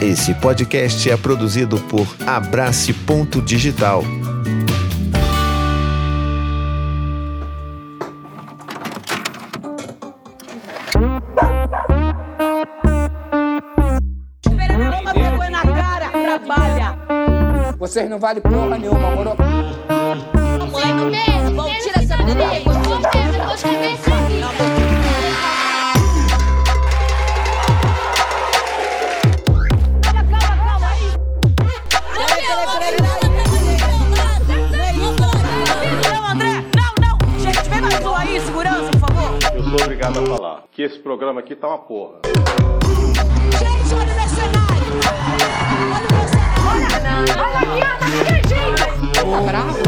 Esse podcast é produzido por Abrace Ponto Digital. Toma vergonha na cara, trabalha. Vocês não valem porra nenhuma, moro? Muito mesmo, tirar essa daí. Programa aqui tá uma porra. Gente, olha o meu cenário. Olha o meu cenário. Olha, olha aqui, olha aqui, gente. Tá bravo?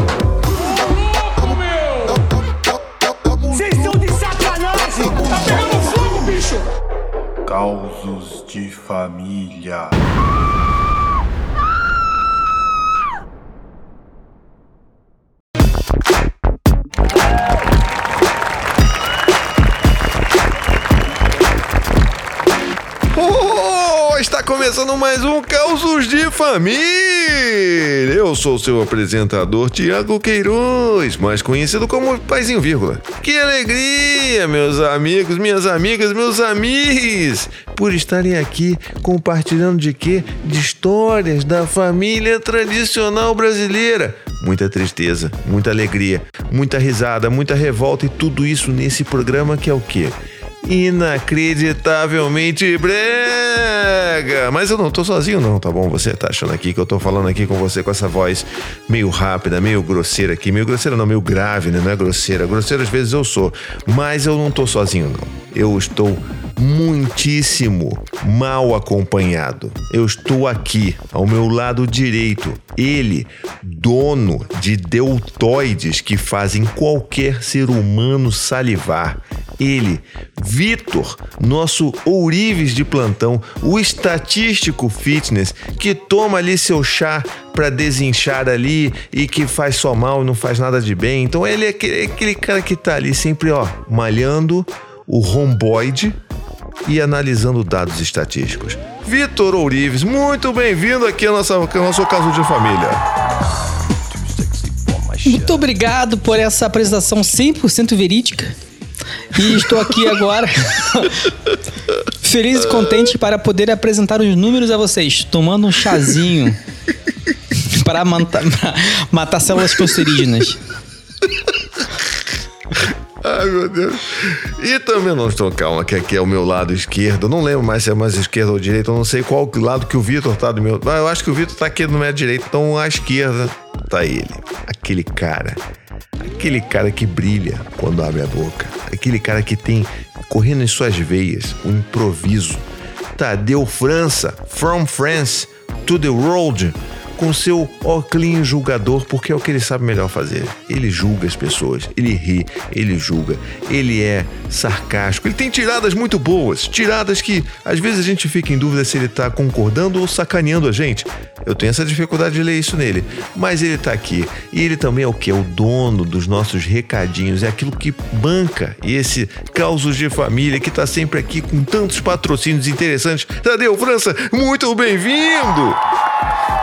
Vocês estão de sacanagem! Tá pegando fogo, bicho! Causos de família. Começando mais um Causos de Família. Eu sou seu apresentador Tiago Queiroz, mais conhecido como Paizinho Vírgula. Que alegria, meus amigos, minhas amigas, meus amigos, por estarem aqui compartilhando de quê? De histórias da família tradicional brasileira. Muita tristeza, muita alegria, muita risada, muita revolta e tudo isso nesse programa que é o quê? inacreditavelmente Mas eu não tô sozinho não, tá bom? Você tá achando aqui que eu tô falando aqui com você com essa voz meio rápida, meio grosseira aqui, meio grosseira não, meio grave, né? Não é grosseira. Grosseira às vezes eu sou, mas eu não tô sozinho não. Eu estou muitíssimo mal acompanhado. Eu estou aqui, ao meu lado direito. Ele, dono de deltoides que fazem qualquer ser humano salivar. Ele, Vitor, nosso ourives de plantão, o estatístico fitness que toma ali seu chá para desinchar ali e que faz só mal não faz nada de bem. Então ele é aquele, aquele cara que tá ali sempre, ó, malhando o romboide e analisando dados estatísticos. Vitor Ourives, muito bem-vindo aqui ao nosso, ao nosso caso de família. Muito obrigado por essa apresentação 100% verídica. E estou aqui agora feliz e contente para poder apresentar os números a vocês, tomando um chazinho para matar, para matar células cancerígenas. Ai, meu Deus. E também não estou calma, que aqui é o meu lado esquerdo. Eu não lembro mais se é mais esquerda ou direita. Eu não sei qual lado que o Vitor tá do meu. Mas eu acho que o Vitor tá aqui no meu direito. Então à esquerda tá ele. Aquele cara. Aquele cara que brilha quando abre a boca. Aquele cara que tem correndo em suas veias o improviso. Tadeu França, from France to the world com seu óculos julgador, porque é o que ele sabe melhor fazer. Ele julga as pessoas, ele ri, ele julga, ele é sarcástico, ele tem tiradas muito boas, tiradas que às vezes a gente fica em dúvida se ele tá concordando ou sacaneando a gente. Eu tenho essa dificuldade de ler isso nele, mas ele tá aqui e ele também é o que? É o dono dos nossos recadinhos, é aquilo que banca esse Causos de Família que tá sempre aqui com tantos patrocínios interessantes. Tadeu França, muito bem-vindo!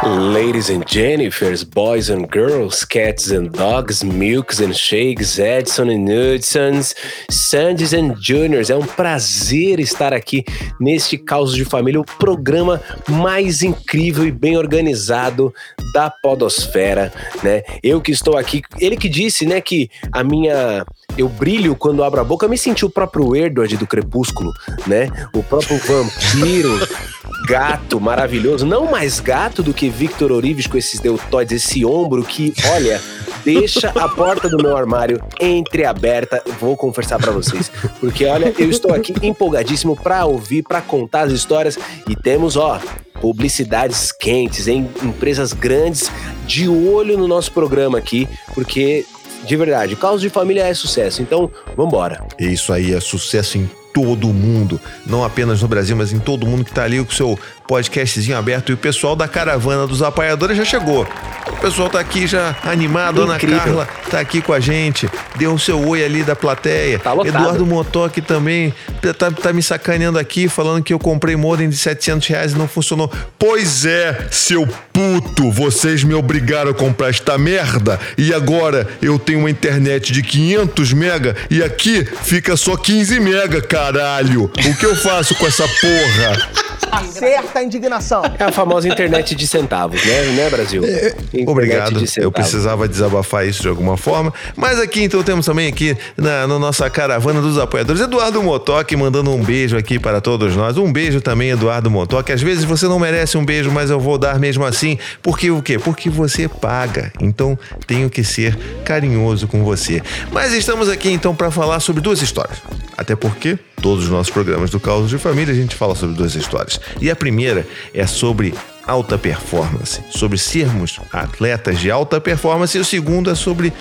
Ladies and Jennifers, boys and girls, cats and dogs, milks and shakes, Edson and Hudsons, Sandys and Juniors. É um prazer estar aqui neste Caos de Família, o programa mais incrível e bem organizado da podosfera, né? Eu que estou aqui, ele que disse, né, que a minha eu brilho quando abro a boca, eu me senti o próprio Edward do Crepúsculo, né? O próprio vampiro gato maravilhoso, não mais gato do que Victor Orives com esses deltoides, esse ombro que, olha, deixa a porta do meu armário entreaberta. Vou confessar para vocês, porque olha, eu estou aqui empolgadíssimo para ouvir, para contar as histórias e temos, ó, publicidades quentes em empresas grandes de olho no nosso programa aqui, porque de verdade, o caos de família é sucesso. Então, vambora. Isso aí é sucesso em todo mundo, não apenas no Brasil, mas em todo mundo que tá ali com o seu podcastzinho aberto e o pessoal da caravana dos apoiadores já chegou. O pessoal tá aqui já animado, Ana. Carla tá aqui com a gente, deu o seu oi ali da plateia. Tá lotado. Eduardo Motoc também tá, tá me sacaneando aqui, falando que eu comprei modem de 700 reais e não funcionou. Pois é, seu puto, vocês me obrigaram a comprar esta merda e agora eu tenho uma internet de 500 mega e aqui fica só 15 mega, caralho. O que eu faço com essa porra? Acerta a indignação. É a famosa internet de centavos, né, né Brasil? Internet Obrigado. de Eu precisava desabafar isso de alguma forma. Mas aqui então temos também aqui na, na nossa caravana dos apoiadores Eduardo Motoc mandando um beijo aqui para todos nós. Um beijo também, Eduardo Motoc. Às vezes você não merece um beijo, mas eu vou dar mesmo assim. Porque o quê? Porque você paga. Então tenho que ser carinhoso com você. Mas estamos aqui então para falar sobre duas histórias. Até porque todos os nossos programas do Caos de Família a gente fala sobre duas histórias. E a primeira é sobre alta performance, sobre sermos atletas de alta performance, e o segundo é sobre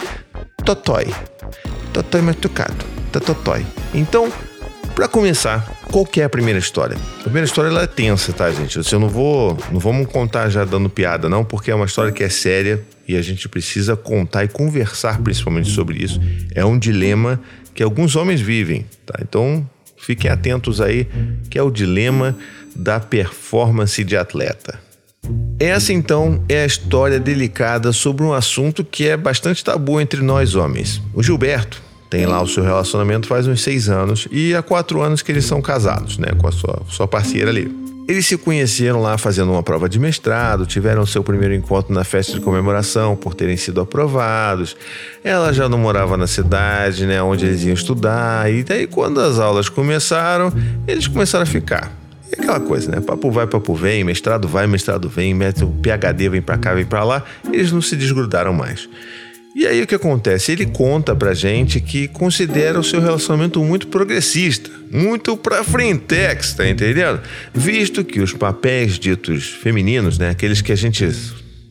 totói. Totói machucado, totói. Então, para começar, qual que é a primeira história? A primeira história ela é tensa, tá, gente? Eu não vou, não vamos contar já dando piada, não, porque é uma história que é séria e a gente precisa contar e conversar principalmente sobre isso. É um dilema que alguns homens vivem, tá? Então, fiquem atentos aí, que é o dilema da performance de atleta. Essa então é a história delicada sobre um assunto que é bastante tabu entre nós homens. O Gilberto tem lá o seu relacionamento faz uns seis anos e há quatro anos que eles são casados, né, com a sua, sua parceira ali. Eles se conheceram lá fazendo uma prova de mestrado, tiveram seu primeiro encontro na festa de comemoração por terem sido aprovados. Ela já não morava na cidade, né, onde eles iam estudar. E daí, quando as aulas começaram, eles começaram a ficar. E aquela coisa, né? Papo vai, papo vem, mestrado vai, mestrado vem, mete o PHD vem pra cá, vem pra lá. Eles não se desgrudaram mais. E aí o que acontece? Ele conta pra gente que considera o seu relacionamento muito progressista, muito pra frentex, tá entendendo? Visto que os papéis ditos femininos, né, aqueles que a gente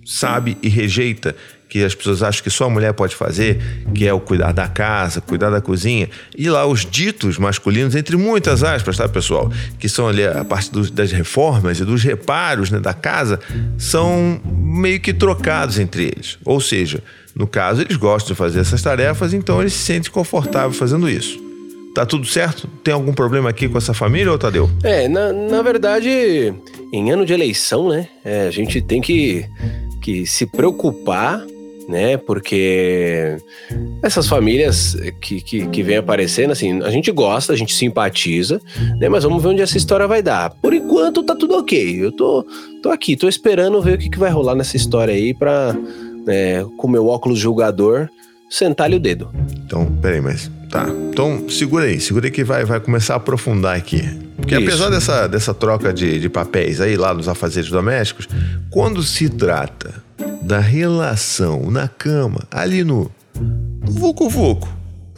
sabe e rejeita, que as pessoas acham que só a mulher pode fazer, que é o cuidar da casa, cuidar da cozinha, e lá os ditos masculinos, entre muitas aspas, tá, pessoal? Que são ali a parte das reformas e dos reparos né, da casa, são meio que trocados entre eles. Ou seja, no caso, eles gostam de fazer essas tarefas, então eles se sentem confortáveis fazendo isso. Tá tudo certo? Tem algum problema aqui com essa família, ou Tadeu? É, na, na verdade, em ano de eleição, né, é, a gente tem que, que se preocupar, né, porque essas famílias que, que, que vem aparecendo, assim, a gente gosta, a gente simpatiza, né, mas vamos ver onde essa história vai dar. Por enquanto tá tudo ok, eu tô, tô aqui, tô esperando ver o que, que vai rolar nessa história aí pra, né, com meu óculos julgador, sentar-lhe o dedo. Então, peraí, mas. Tá. Então, segura aí, segura aí que vai, vai começar a aprofundar aqui. Porque Isso. apesar dessa, dessa troca de, de papéis aí lá nos afazeres domésticos, quando se trata da relação na cama, ali no no vucu-vucu,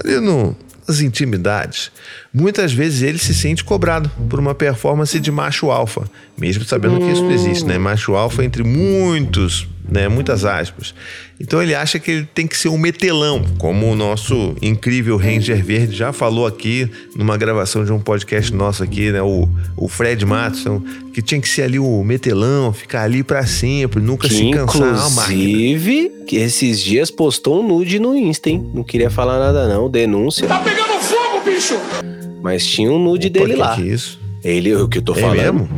ali no, nas intimidades, muitas vezes ele se sente cobrado por uma performance de macho alfa, mesmo sabendo que isso não existe, né? Macho alfa entre muitos, né? Muitas aspas. Então ele acha que ele tem que ser um metelão, como o nosso incrível Ranger Verde já falou aqui numa gravação de um podcast nosso aqui, né? O, o Fred Matson, que tinha que ser ali o metelão, ficar ali pra sempre, nunca Que se cansar. Inclusive, que esses dias postou um nude no Insta, hein? Não queria falar nada não, denúncia. Tá pegando fogo, bicho! Mas tinha um nude Pô, dele que lá. que é isso? Ele, o que eu tô É falando. mesmo?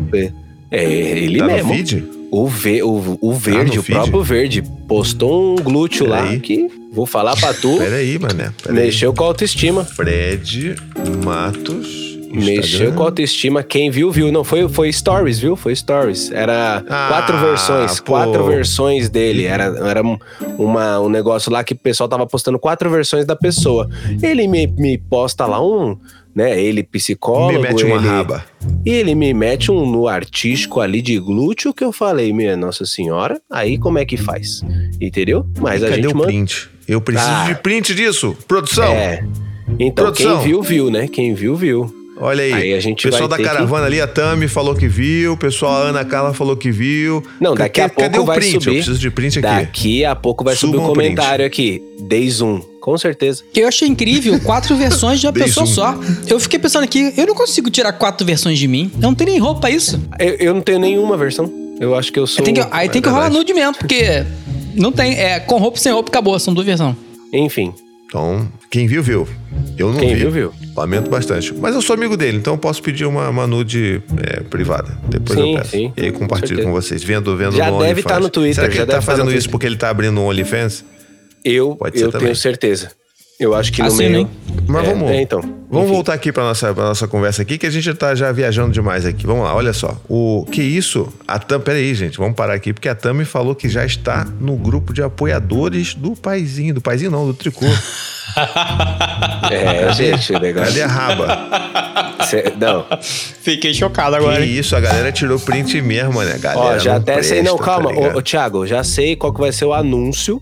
É, ele Tá no mesmo. feed? O, ve, o, o verde, no o próprio verde, postou um glúteo lá Peraí. que vou falar pra tu, Peraí, mané. Peraí. mexeu com a autoestima. Fred Matos. Mexeu Instagram. com a autoestima. Quem viu, viu. Não, foi, foi stories, viu? Foi stories. Era Ah, quatro versões. pô. Quatro versões dele. Era, era um, uma, um negócio lá que o pessoal tava postando quatro versões da pessoa. Ele me, me posta lá um, né? Ele psicólogo. Me mete uma ele, raba. E ele me mete um no artístico ali de glúteo que eu falei, minha Nossa Senhora, aí como é que faz? Entendeu? Mas a Cadê gente o manda. print? Eu preciso Ah. de print disso. Produção. É. Então, Produção. quem viu, viu, né? Quem viu, viu. Olha aí. Aí a gente o pessoal da caravana ali, a Tami falou que viu. O pessoal, a Ana Carla falou que viu. Não, Cadê- daqui a pouco Cadê o vai print? subir. Eu preciso de print aqui. Daqui a pouco vai subir um o print. comentário aqui. Day Zoom. Com certeza. Eu achei incrível quatro versões de uma pessoa só. Eu fiquei pensando aqui, eu não consigo tirar quatro versões de mim. Eu não tenho nem roupa isso. Eu, eu não tenho nenhuma versão. Eu acho que eu sou. Aí tem que, aí tem que rolar verdade. nude mesmo, porque não tem. É com roupa e sem roupa, acabou. São duas versões. Enfim. Então, quem viu, viu. Eu não Quem vi. viu, viu. Lamento bastante. Mas eu sou amigo dele, então eu posso pedir uma, uma nude é, privada. Depois Sim, eu peço. sim. E aí compartilho Com com vocês. Vendo, vendo Já no deve OnlyFans. tá no Twitter, Será que já ele tá deve tá fazendo isso Twitter. porque ele tá abrindo um OnlyFans? Eu, eu também. tenho certeza. Eu acho que no Assim, meio. Mas É, vamos. é, então. Vamos Enfim. voltar aqui para nossa pra nossa conversa aqui, que a gente tá já viajando demais aqui. Vamos lá, olha só. O que isso? A Tam, peraí, gente, vamos parar aqui, porque a Tami falou que já está no grupo de apoiadores do Paizinho, do Paizinho não, do Tricô. É, gente, o negócio. Cadê a raba? Cê- não. Fiquei chocado Que isso, a galera tirou print mesmo, né? Galera Ó, já até sei. Não, presta, tá calma. ô, ô, Thiago, já sei qual que vai ser o anúncio.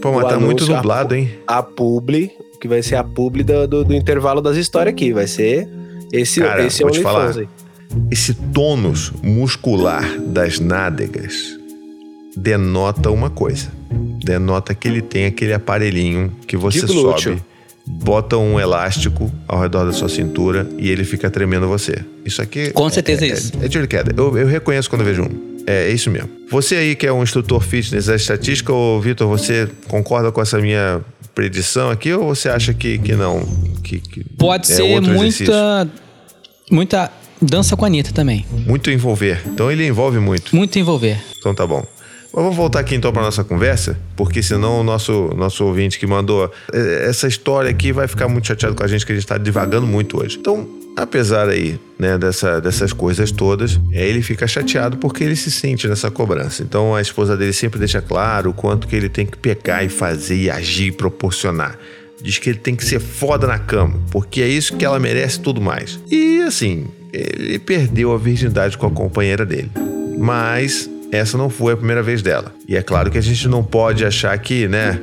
Pô, mas tá muito anúncio, nublado, hein? A publi, que vai ser a publi do, do, do intervalo das histórias aqui. Vai ser esse, Cara, esse vou te falar. aí. Esse tônus muscular das nádegas denota uma coisa. Denota que ele tem aquele aparelhinho que você De sobe, bota um elástico ao redor da sua cintura e ele fica tremendo você. Isso aqui. Com certeza é, é isso. É, é tiro de queda. Eu, eu reconheço quando eu vejo um. É, é isso mesmo. Você aí que é um instrutor fitness, é estatística, ou Vitor, você concorda com essa minha predição aqui ou você acha que, que não? Que, que Pode é ser outro exercício? muita. Muita dança com a Anitta também. Muito envolver. Então ele envolve muito. Muito envolver. Então tá bom. Mas vamos voltar aqui então para nossa conversa, porque senão o nosso, nosso ouvinte que mandou eh, essa história aqui vai ficar muito chateado com a gente, que a gente está divagando muito hoje. Então, apesar aí né, dessa, dessas coisas todas, eh, ele fica chateado porque ele se sente nessa cobrança. Então a esposa dele sempre deixa claro o quanto que ele tem que pegar e fazer e agir e proporcionar. Diz que ele tem que ser foda na cama, porque é isso que ela merece tudo mais. E assim, ele perdeu a virgindade com a companheira dele. Mas essa não foi a primeira vez dela. E é claro que a gente não pode achar que, né,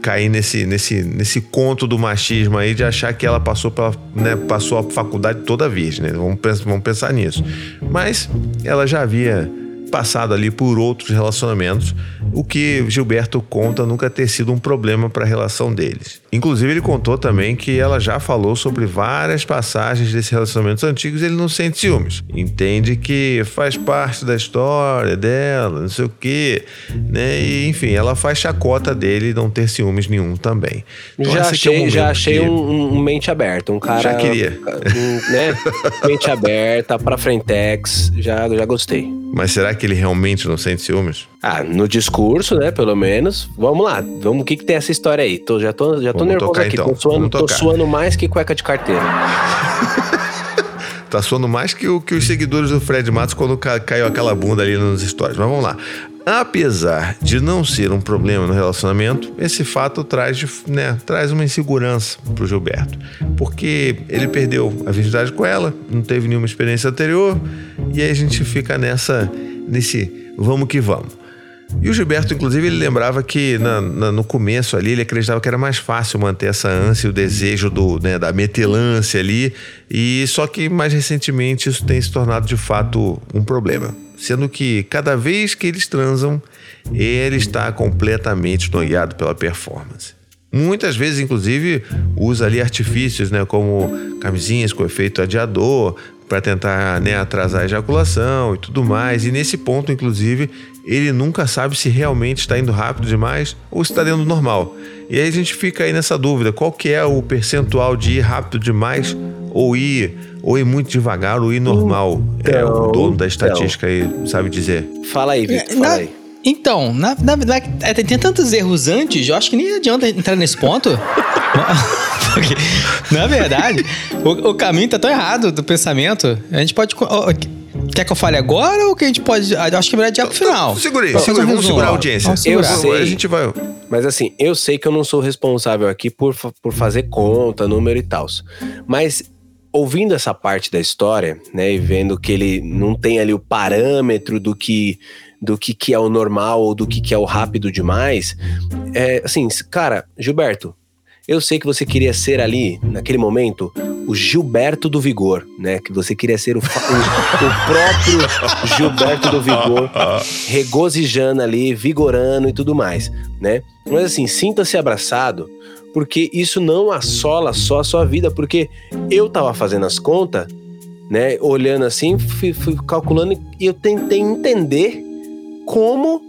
cair nesse, nesse, nesse conto do machismo aí de achar que ela passou pela, né, passou a faculdade toda virgem, né? Vamos, vamos pensar nisso. Mas ela já havia passado ali por outros relacionamentos, o que Gilberto conta nunca ter sido um problema para a relação deles. Inclusive, ele contou também que ela já falou sobre várias passagens desses relacionamentos antigos e ele não sente ciúmes. Entende que faz parte da história dela, não sei o quê, né? E, enfim, ela faz chacota dele não ter ciúmes nenhum também. Então, já esse aqui é achei, já achei que- um, um mente aberta, um cara. Já queria. um, né? mente aberta, pra frentex, já, já gostei. Mas será que ele realmente não sente ciúmes? Ah, no discurso, né, pelo menos. Vamos lá, vamos, o que que tem essa história aí? Tô, já tô, já tô Vamos nervoso tocar, aqui, então. tô, suando, tô suando mais que cueca de carteira. Tá soando mais que, o, que os seguidores do Fred Matos quando ca- caiu aquela bunda ali nos stories. Mas vamos lá. Apesar de não ser um problema no relacionamento, esse fato traz, de- né, traz uma insegurança pro Gilberto. Porque ele perdeu a virgindade com ela, não teve nenhuma experiência anterior, e aí a gente fica nessa, nesse vamos que vamos. E o Gilberto, inclusive, ele lembrava que na- na- no começo ali ele acreditava que era mais fácil manter essa ânsia o desejo do, né, da metelância ali. E só que mais recentemente isso tem se tornado de fato um problema. Sendo que cada vez que eles transam, ele está completamente noiado pela performance. Muitas vezes, inclusive, usa ali artifícios, né, como camisinhas com efeito adiador, para tentar né, atrasar a ejaculação e tudo mais. E nesse ponto, inclusive, ele nunca sabe se realmente está indo rápido demais ou se está dentro do normal. E aí a gente fica aí nessa dúvida: qual que é o percentual de ir rápido demais ou ir, ou ir muito devagar ou ir normal? é o Então, dono da estatística aí sabe dizer. Fala aí, Vitor, É, fala na- aí. Então, na, na verdade, é, tem tantos erros antes, eu acho que nem adianta entrar nesse ponto. Porque, na verdade, o, o caminho tá tão errado do pensamento. A gente pode. Quer que eu fale agora ou que a gente pode. eu Acho que é melhor adiar pro final. Segura aí, Vamos segura aí, um vamos segurar a audiência. Eu sei. A gente vai. Mas assim, eu sei que eu não sou responsável aqui por, por fazer conta, número e tal. Mas ouvindo essa parte da história, né, e vendo que ele não tem ali o parâmetro do que do que, que é o normal ou do que, que é o rápido demais, é assim, cara, Gilberto, eu sei que você queria ser ali, naquele momento, o Gilberto do Vigor, né? Que você queria ser o, o- o próprio Gilberto do Vigor, regozijando ali, vigorando e tudo mais, né? Mas assim, sinta-se abraçado, porque isso não assola só a sua vida, porque eu tava fazendo as contas, né, olhando assim, fui, fui calculando e eu tentei entender como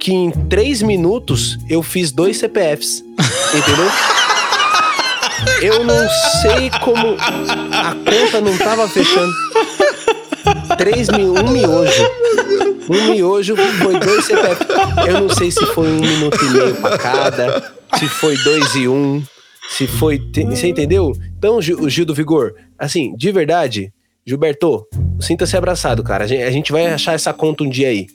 que em três minutos eu fiz dois CPFs, entendeu? Eu não sei como a conta não tava fechando. Três mil, um miojo. Um miojo foi dois CPF. Eu não sei se foi um minuto e meio pra cada, se foi dois e um, se foi. te- Você entendeu? Então, Gil, o Gil do Vigor, assim, de verdade, Gilberto, sinta-se abraçado, cara. A gente, vai achar essa conta um dia aí.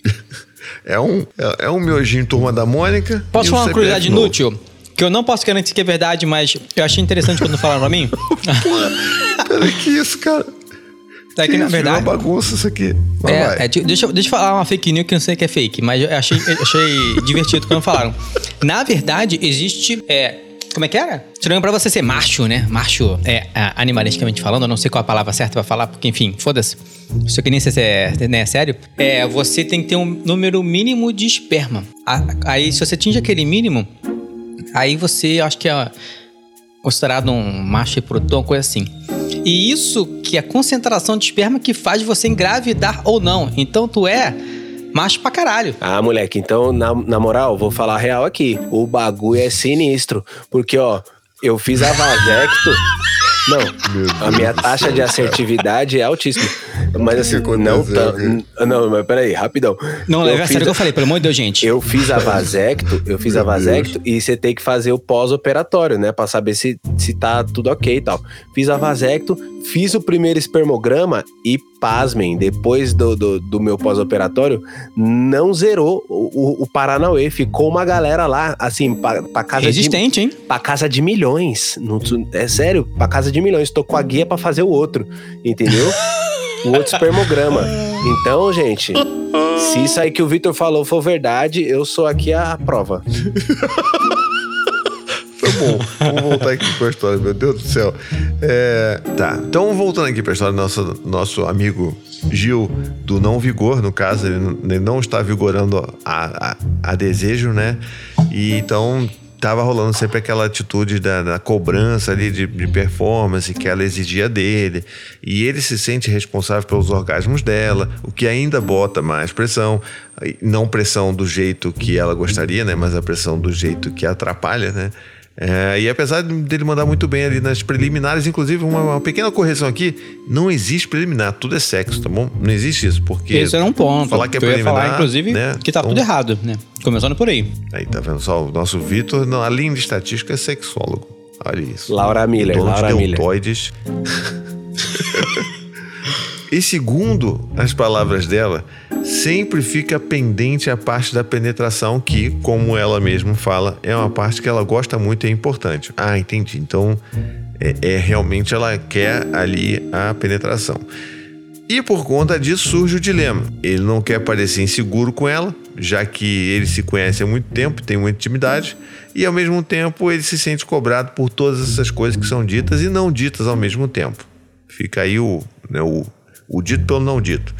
É um, é, é um miojinho turma da Mônica. Posso falar uma curiosidade novo. inútil? Que eu não posso garantir que é verdade, mas eu achei interessante quando falaram pra mim. Peraí, que isso, cara? É que, na verdade. uma bagunça isso aqui. Vai. É, é, de- deixa, eu- deixa eu falar uma fake news que eu não sei que é fake, mas eu achei, achei divertido quando falaram. Na verdade, existe. É, como é que era? Tirando pra você ser macho, né? Macho, é, a- animalisticamente falando, eu não sei qual a palavra certa pra falar, porque, enfim, foda-se. Isso aqui nem sei se é, né, é sério. É, você tem que ter um número mínimo de esperma. Aí, se você atinge aquele mínimo, aí você, acho que é considerado um macho reprodutor, uma coisa assim. E isso que é a concentração de esperma que faz você engravidar ou não. Então tu é macho pra caralho. Ah, moleque, então, na, na moral, vou falar real aqui. O bagulho é sinistro. Porque, ó, eu fiz a vasecto. Não, a minha taxa de assertividade é altíssima. Mas assim, que não tá. Não, mas peraí, rapidão. Não, leva a sério o que eu falei, pelo amor de Deus, gente. Eu fiz a vasecto, eu fiz a vasecto e você tem que fazer o pós-operatório, né? Pra saber se, se tá tudo ok e tal. Fiz a vasecto, fiz o primeiro espermograma e, pasmem, depois do, do, do meu pós-operatório, não zerou o, o, o Paranauê. Ficou uma galera lá, assim, pra, pra casa de Resistente, hein? pra casa de milhões. Não é sério, pra casa de milhões. Tô com a guia pra fazer o outro, entendeu? o outro espermograma. Então, gente, se isso aí que o Vitor falou for verdade, eu sou aqui a prova. Tá bom, vamos voltar aqui com a história, meu Deus do céu. É, tá, então voltando aqui pra história do nosso, nosso amigo Gil, do não vigor, no caso, ele não está vigorando a, a, a desejo, né? E então tava rolando sempre aquela atitude da, da cobrança ali de, de performance que ela exigia dele. E ele se sente responsável pelos orgasmos dela, o que ainda bota mais pressão. Não pressão do jeito que ela gostaria, né? Mas a pressão do jeito que atrapalha, né? É, e apesar dele mandar muito bem ali nas preliminares, inclusive uma, uma pequena correção aqui, não existe preliminar, tudo é sexo, tá bom? Não existe isso, porque Esse era um ponto. falar que é eu ia preliminar, falar, inclusive, né? que tá Então- tudo errado, né? Começando por aí. Aí tá vendo só, o nosso Vitor, além de estatística, é sexólogo. Olha isso. Laura Miller, Dono Laura de Miller. e segundo as palavras dela, sempre fica pendente a parte da penetração que, como ela mesma fala, é uma parte que ela gosta muito e é importante. Ah, entendi. Então, é, é realmente ela quer ali a penetração. E por conta disso surge o dilema. Ele não quer parecer inseguro com ela, já que ele se conhece há muito tempo, tem muita intimidade, e ao mesmo tempo ele se sente cobrado por todas essas coisas que são ditas e não ditas ao mesmo tempo. Fica aí o, né, o, o dito pelo não dito.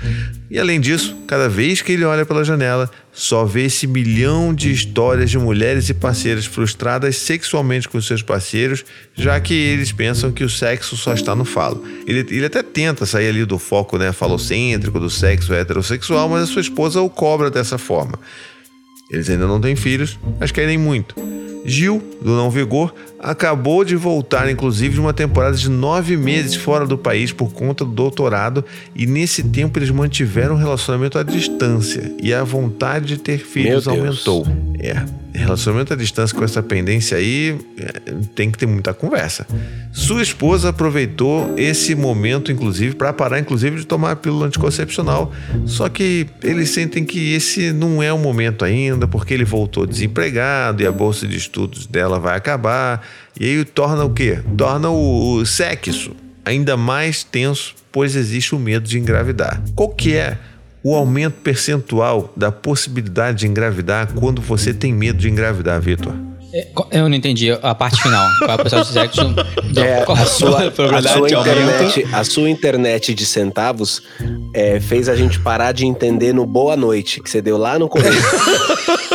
E além disso, cada vez que ele olha pela janela, só vê esse milhão de histórias de mulheres e parceiras frustradas sexualmente com seus parceiros, já que eles pensam que o sexo só está no falo. Ele, ele até tenta sair ali do foco né, falocêntrico do sexo heterossexual, mas a sua esposa o cobra dessa forma. Eles ainda não têm filhos, mas querem muito. Gil, do Não Vigor, acabou de voltar, inclusive, de uma temporada de nove meses fora do país por conta do doutorado, e nesse tempo eles mantiveram um relacionamento à distância e a vontade de ter filhos aumentou. É, relacionamento à distância com essa pendência aí é, tem que ter muita conversa. Sua esposa aproveitou esse momento, inclusive, para parar, inclusive, de tomar a pílula anticoncepcional. Só que eles sentem que esse não é o momento ainda, porque ele voltou desempregado e a bolsa de estudos dela vai acabar. E aí torna o quê? Torna o, o sexo ainda mais tenso, pois existe o medo de engravidar. Qual que é o aumento percentual da possibilidade de engravidar quando você tem medo de engravidar, Vitor? É, Eu não entendi a parte final. Qual é a porcentagem de sexo? É, qual a sua, a sua internet, a sua internet de centavos é, fez a gente parar de entender no boa noite que você deu lá no começo.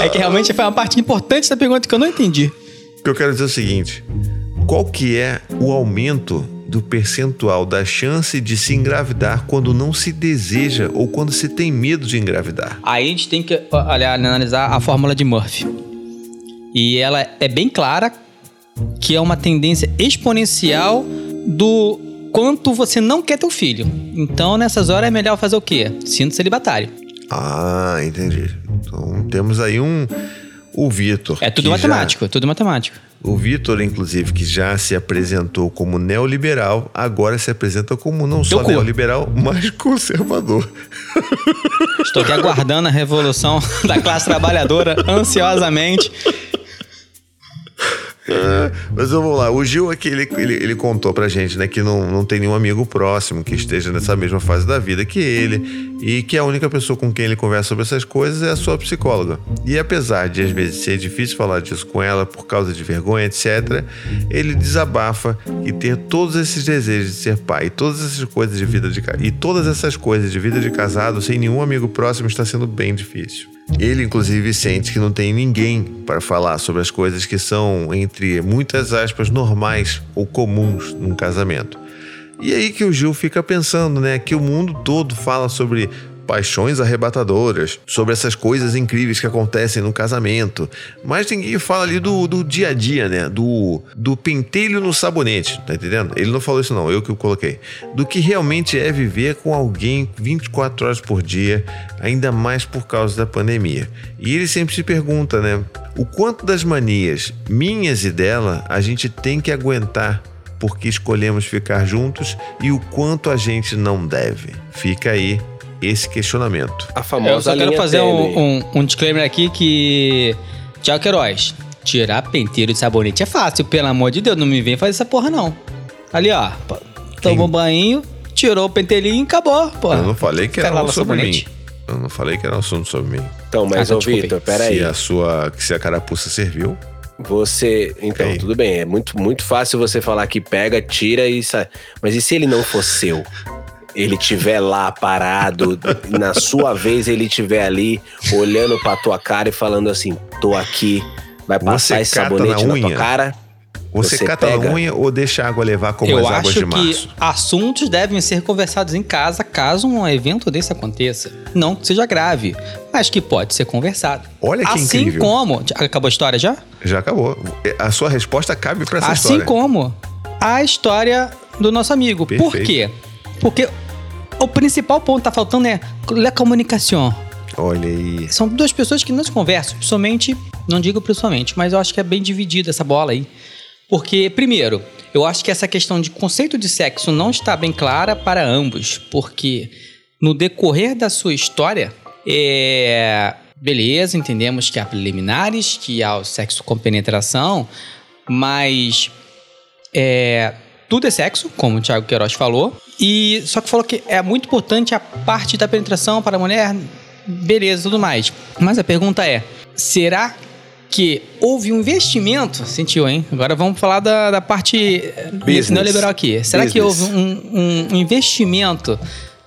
É que realmente foi uma parte importante da pergunta que eu não entendi. O que eu quero dizer é o seguinte: qual que é o aumento do percentual da chance de se engravidar quando não se deseja ou quando se tem medo de engravidar? Aí a gente tem que olhar, analisar a fórmula de Murphy. E ela é bem clara que é uma tendência exponencial do quanto você não quer ter o filho. Então, nessas horas é melhor fazer o quê? Sinto celibatário. Ah, entendi. Então temos aí um. O Vitor. É tudo matemático, é tudo matemático. já- o Vitor, inclusive, que já se apresentou como neoliberal, agora se apresenta como não só Teu cu. neoliberal, mas conservador. Estou aqui aguardando a revolução da classe trabalhadora ansiosamente. É, mas vamos lá, o Gil aqui, ele, ele, ele contou pra gente, né, que não, não tem nenhum amigo próximo que esteja nessa mesma fase da vida que ele e que a única pessoa com quem ele conversa sobre essas coisas é a sua psicóloga. E apesar de às vezes ser difícil falar disso com ela por causa de vergonha, etc., ele desabafa e ter todos esses desejos de ser pai todas essas coisas de vida de e todas essas coisas de vida de casado sem nenhum amigo próximo está sendo bem difícil. Ele, inclusive, sente que não tem ninguém para falar sobre as coisas que são, entre muitas aspas, normais ou comuns num casamento. E aí que o Gil fica pensando, né? Que o mundo todo fala sobre paixões arrebatadoras, sobre essas coisas incríveis que acontecem no casamento. Mas ninguém fala ali do, do dia a dia, né? Do, do pentelho no sabonete, tá entendendo? Ele não falou isso não, eu que o coloquei. Do que realmente é viver com alguém 24 horas por dia, ainda mais por causa da pandemia. E ele sempre se pergunta, né? O quanto das manias minhas e dela a gente tem que aguentar porque escolhemos ficar juntos e o quanto a gente não deve. Fica aí esse questionamento. A Eu famosa só quero linha fazer um, um, um disclaimer aqui que. Tiago Queiroz, tirar penteiro de sabonete é fácil, pelo amor de Deus, não me vem fazer essa porra não. Ali, ó, tomou banho, tirou o pentelinho e acabou, pô. Eu não falei que era Lava algo sobre mim. sabonete. Eu não falei que era um assunto sobre mim. Então, mas, Ah, ô desculpe. Vitor, peraí. Se a sua, se a carapuça serviu, Você. Então, tudo bem. É muito, muito fácil você falar que pega, tira e sai. Mas e se ele não for seu? Ele tiver lá parado, na sua vez ele tiver ali olhando pra tua cara e falando assim: tô aqui, vai passar Você esse cata sabonete na na, tua unha? cara. você, Você cata pega- na unha ou deixa a água levar como Eu as águas acho de que março? assuntos devem ser conversados em casa caso um evento desse aconteça. Não que seja grave, mas que pode ser conversado. Olha que assim incrível. como. Acabou a história já? Já acabou. A sua resposta cabe pra essa assim história. como a história do nosso amigo. Por Perfeito. quê? Porque o principal ponto que tá faltando é a comunicação. Olha aí. São duas pessoas que não se conversam, principalmente, não digo principalmente, mas eu acho que é bem dividida essa bola aí. Porque, primeiro, eu acho que essa questão de conceito de sexo não está bem clara para ambos, porque no decorrer da sua história, é. Beleza, entendemos que há preliminares, que há o sexo com penetração, mas é, tudo é sexo, como o Thiago Queiroz falou. E só que falou que é muito importante a parte da penetração para a mulher, beleza, tudo mais. Mas a pergunta é: será que houve um investimento? Sentiu, hein? Agora vamos falar da, da parte Business. neoliberal aqui. Será que houve Business. um, um investimento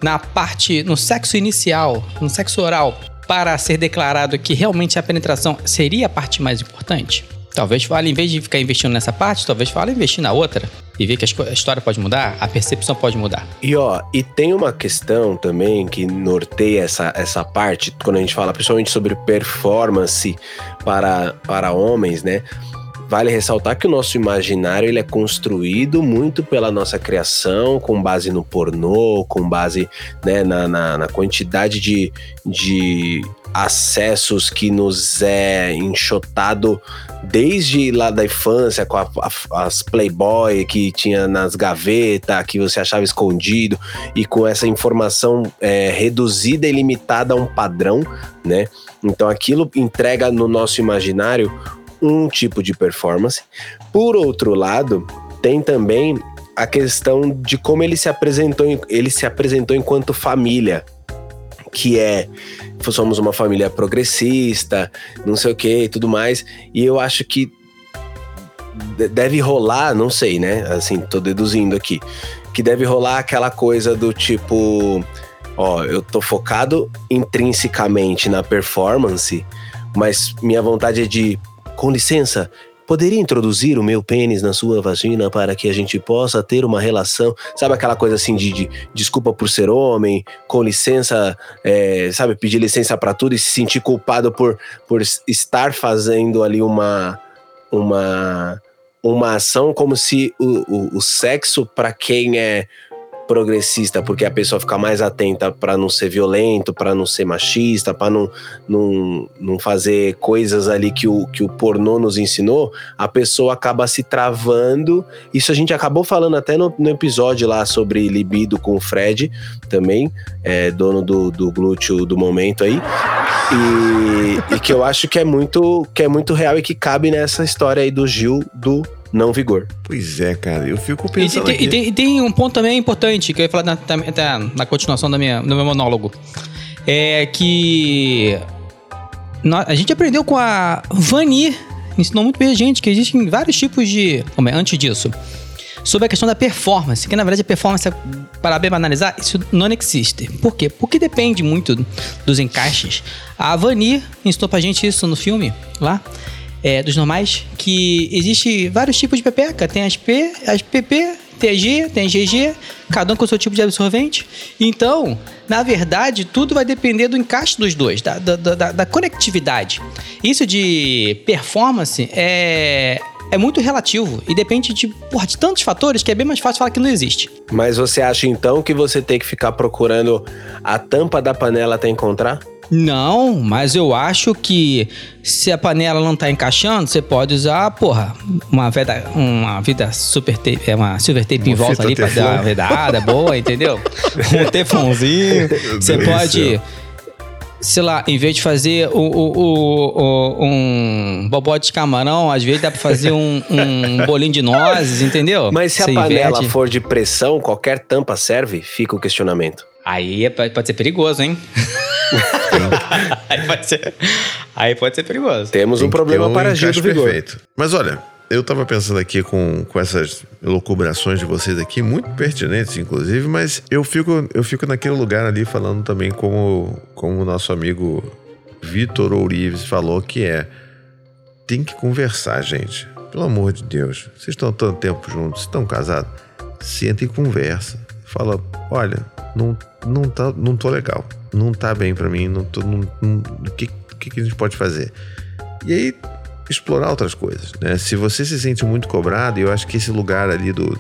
na parte, no sexo inicial, no sexo oral, para ser declarado que realmente a penetração seria a parte mais importante? Talvez fale, em vez de ficar investindo nessa parte, talvez fale investir na outra. E ver que a história pode mudar, a percepção pode mudar. E ó, e tem uma questão também que norteia essa, essa parte, quando a gente fala principalmente sobre performance para, para homens, né? Vale ressaltar que o nosso imaginário ele é construído muito pela nossa criação, com base no pornô, com base né, na, na, na quantidade de, de acessos que nos é enxotado desde lá da infância, com a- a- as Playboy que tinha nas gavetas, que você achava escondido, e com essa informação é, reduzida e limitada a um padrão, né? Então aquilo entrega no nosso imaginário um tipo de performance. Por outro lado, tem também a questão de como ele se apresentou, ele se apresentou enquanto família, que é somos uma família progressista, não sei o que e tudo mais. E eu acho que de- deve rolar, não sei, né? Assim, tô deduzindo aqui. Que deve rolar aquela coisa do tipo, ó, eu tô focado intrinsecamente na performance, mas minha vontade é de, com licença, poderia introduzir o meu pênis na sua vagina para que a gente possa ter uma relação, sabe aquela coisa assim de, de desculpa por ser homem, com licença, é, sabe, pedir licença para tudo e se sentir culpado por, por estar fazendo ali uma uma uma ação como se o, o, o sexo para quem é progressista, porque a pessoa fica mais atenta para não ser violento, para não ser machista, para não, não, não fazer coisas ali que o, que o pornô nos ensinou, a pessoa acaba se travando. Isso a gente acabou falando até no, no episódio lá sobre libido com o Fred, também, é, dono do, do glúteo do momento aí. E, e que eu acho que é muito que é muito real e que cabe nessa história aí do Gil do não vigor. Pois é, cara, eu fico E, pensando aqui. e tem, e tem um ponto também importante que eu ia falar na, na, na continuação da minha, do meu monólogo. É que a gente aprendeu com a Vani, ensinou muito bem a gente que existem vários tipos de. Como é, antes disso. Sobre a questão da performance, que na verdade a performance, para bem analisar, isso não existe. Por quê? Porque depende muito dos encaixes. A Vani ensinou pra gente isso no filme, lá, é, dos normais, que existe vários tipos de pepeca. Tem as P, as PP, tem a G, tem GG, cada um com o seu tipo de absorvente. Então, na verdade, tudo vai depender do encaixe dos dois, da, da, da- da conectividade. Isso de performance é, é muito relativo e depende de, porra, de tantos fatores que é bem mais fácil falar que não existe. Mas você acha então que você tem que ficar procurando a tampa da panela até encontrar? Não, mas eu acho que se a panela não tá encaixando, você pode usar, porra, uma vida, uma vida super tape, é uma silver tape em Uma volta fita ali pra teflon. dar uma vedada boa, entendeu? Um teflonzinho. Você pode. Sei lá, em vez de fazer o, o- o- o- um bobó de camarão, às vezes dá pra fazer um, um bolinho de nozes, entendeu? Mas se a Você panela inverte. for de pressão, qualquer tampa serve? Fica o questionamento. Aí é- pode ser perigoso, hein? aí, pode ser, aí pode ser perigoso. Temos Tem um problema um para Gil do Vigor. perfeito. Mas olha, eu tava pensando aqui com, com essas elucubrações de vocês aqui, muito pertinentes, inclusive, mas eu fico, eu fico naquele lugar ali falando também como, como o nosso amigo Vitor Ourives falou, que é tem que conversar, gente. Pelo amor de Deus. Vocês estão tanto tempo juntos, estão casados? Senta e conversa. Fala, olha, não, não, tá, não tô legal. Não tá bem pra mim. Não tô, não, não- o que, que, que a gente pode fazer? E aí, explorar outras coisas, né? Se você se sente muito cobrado, e eu acho que esse lugar ali do,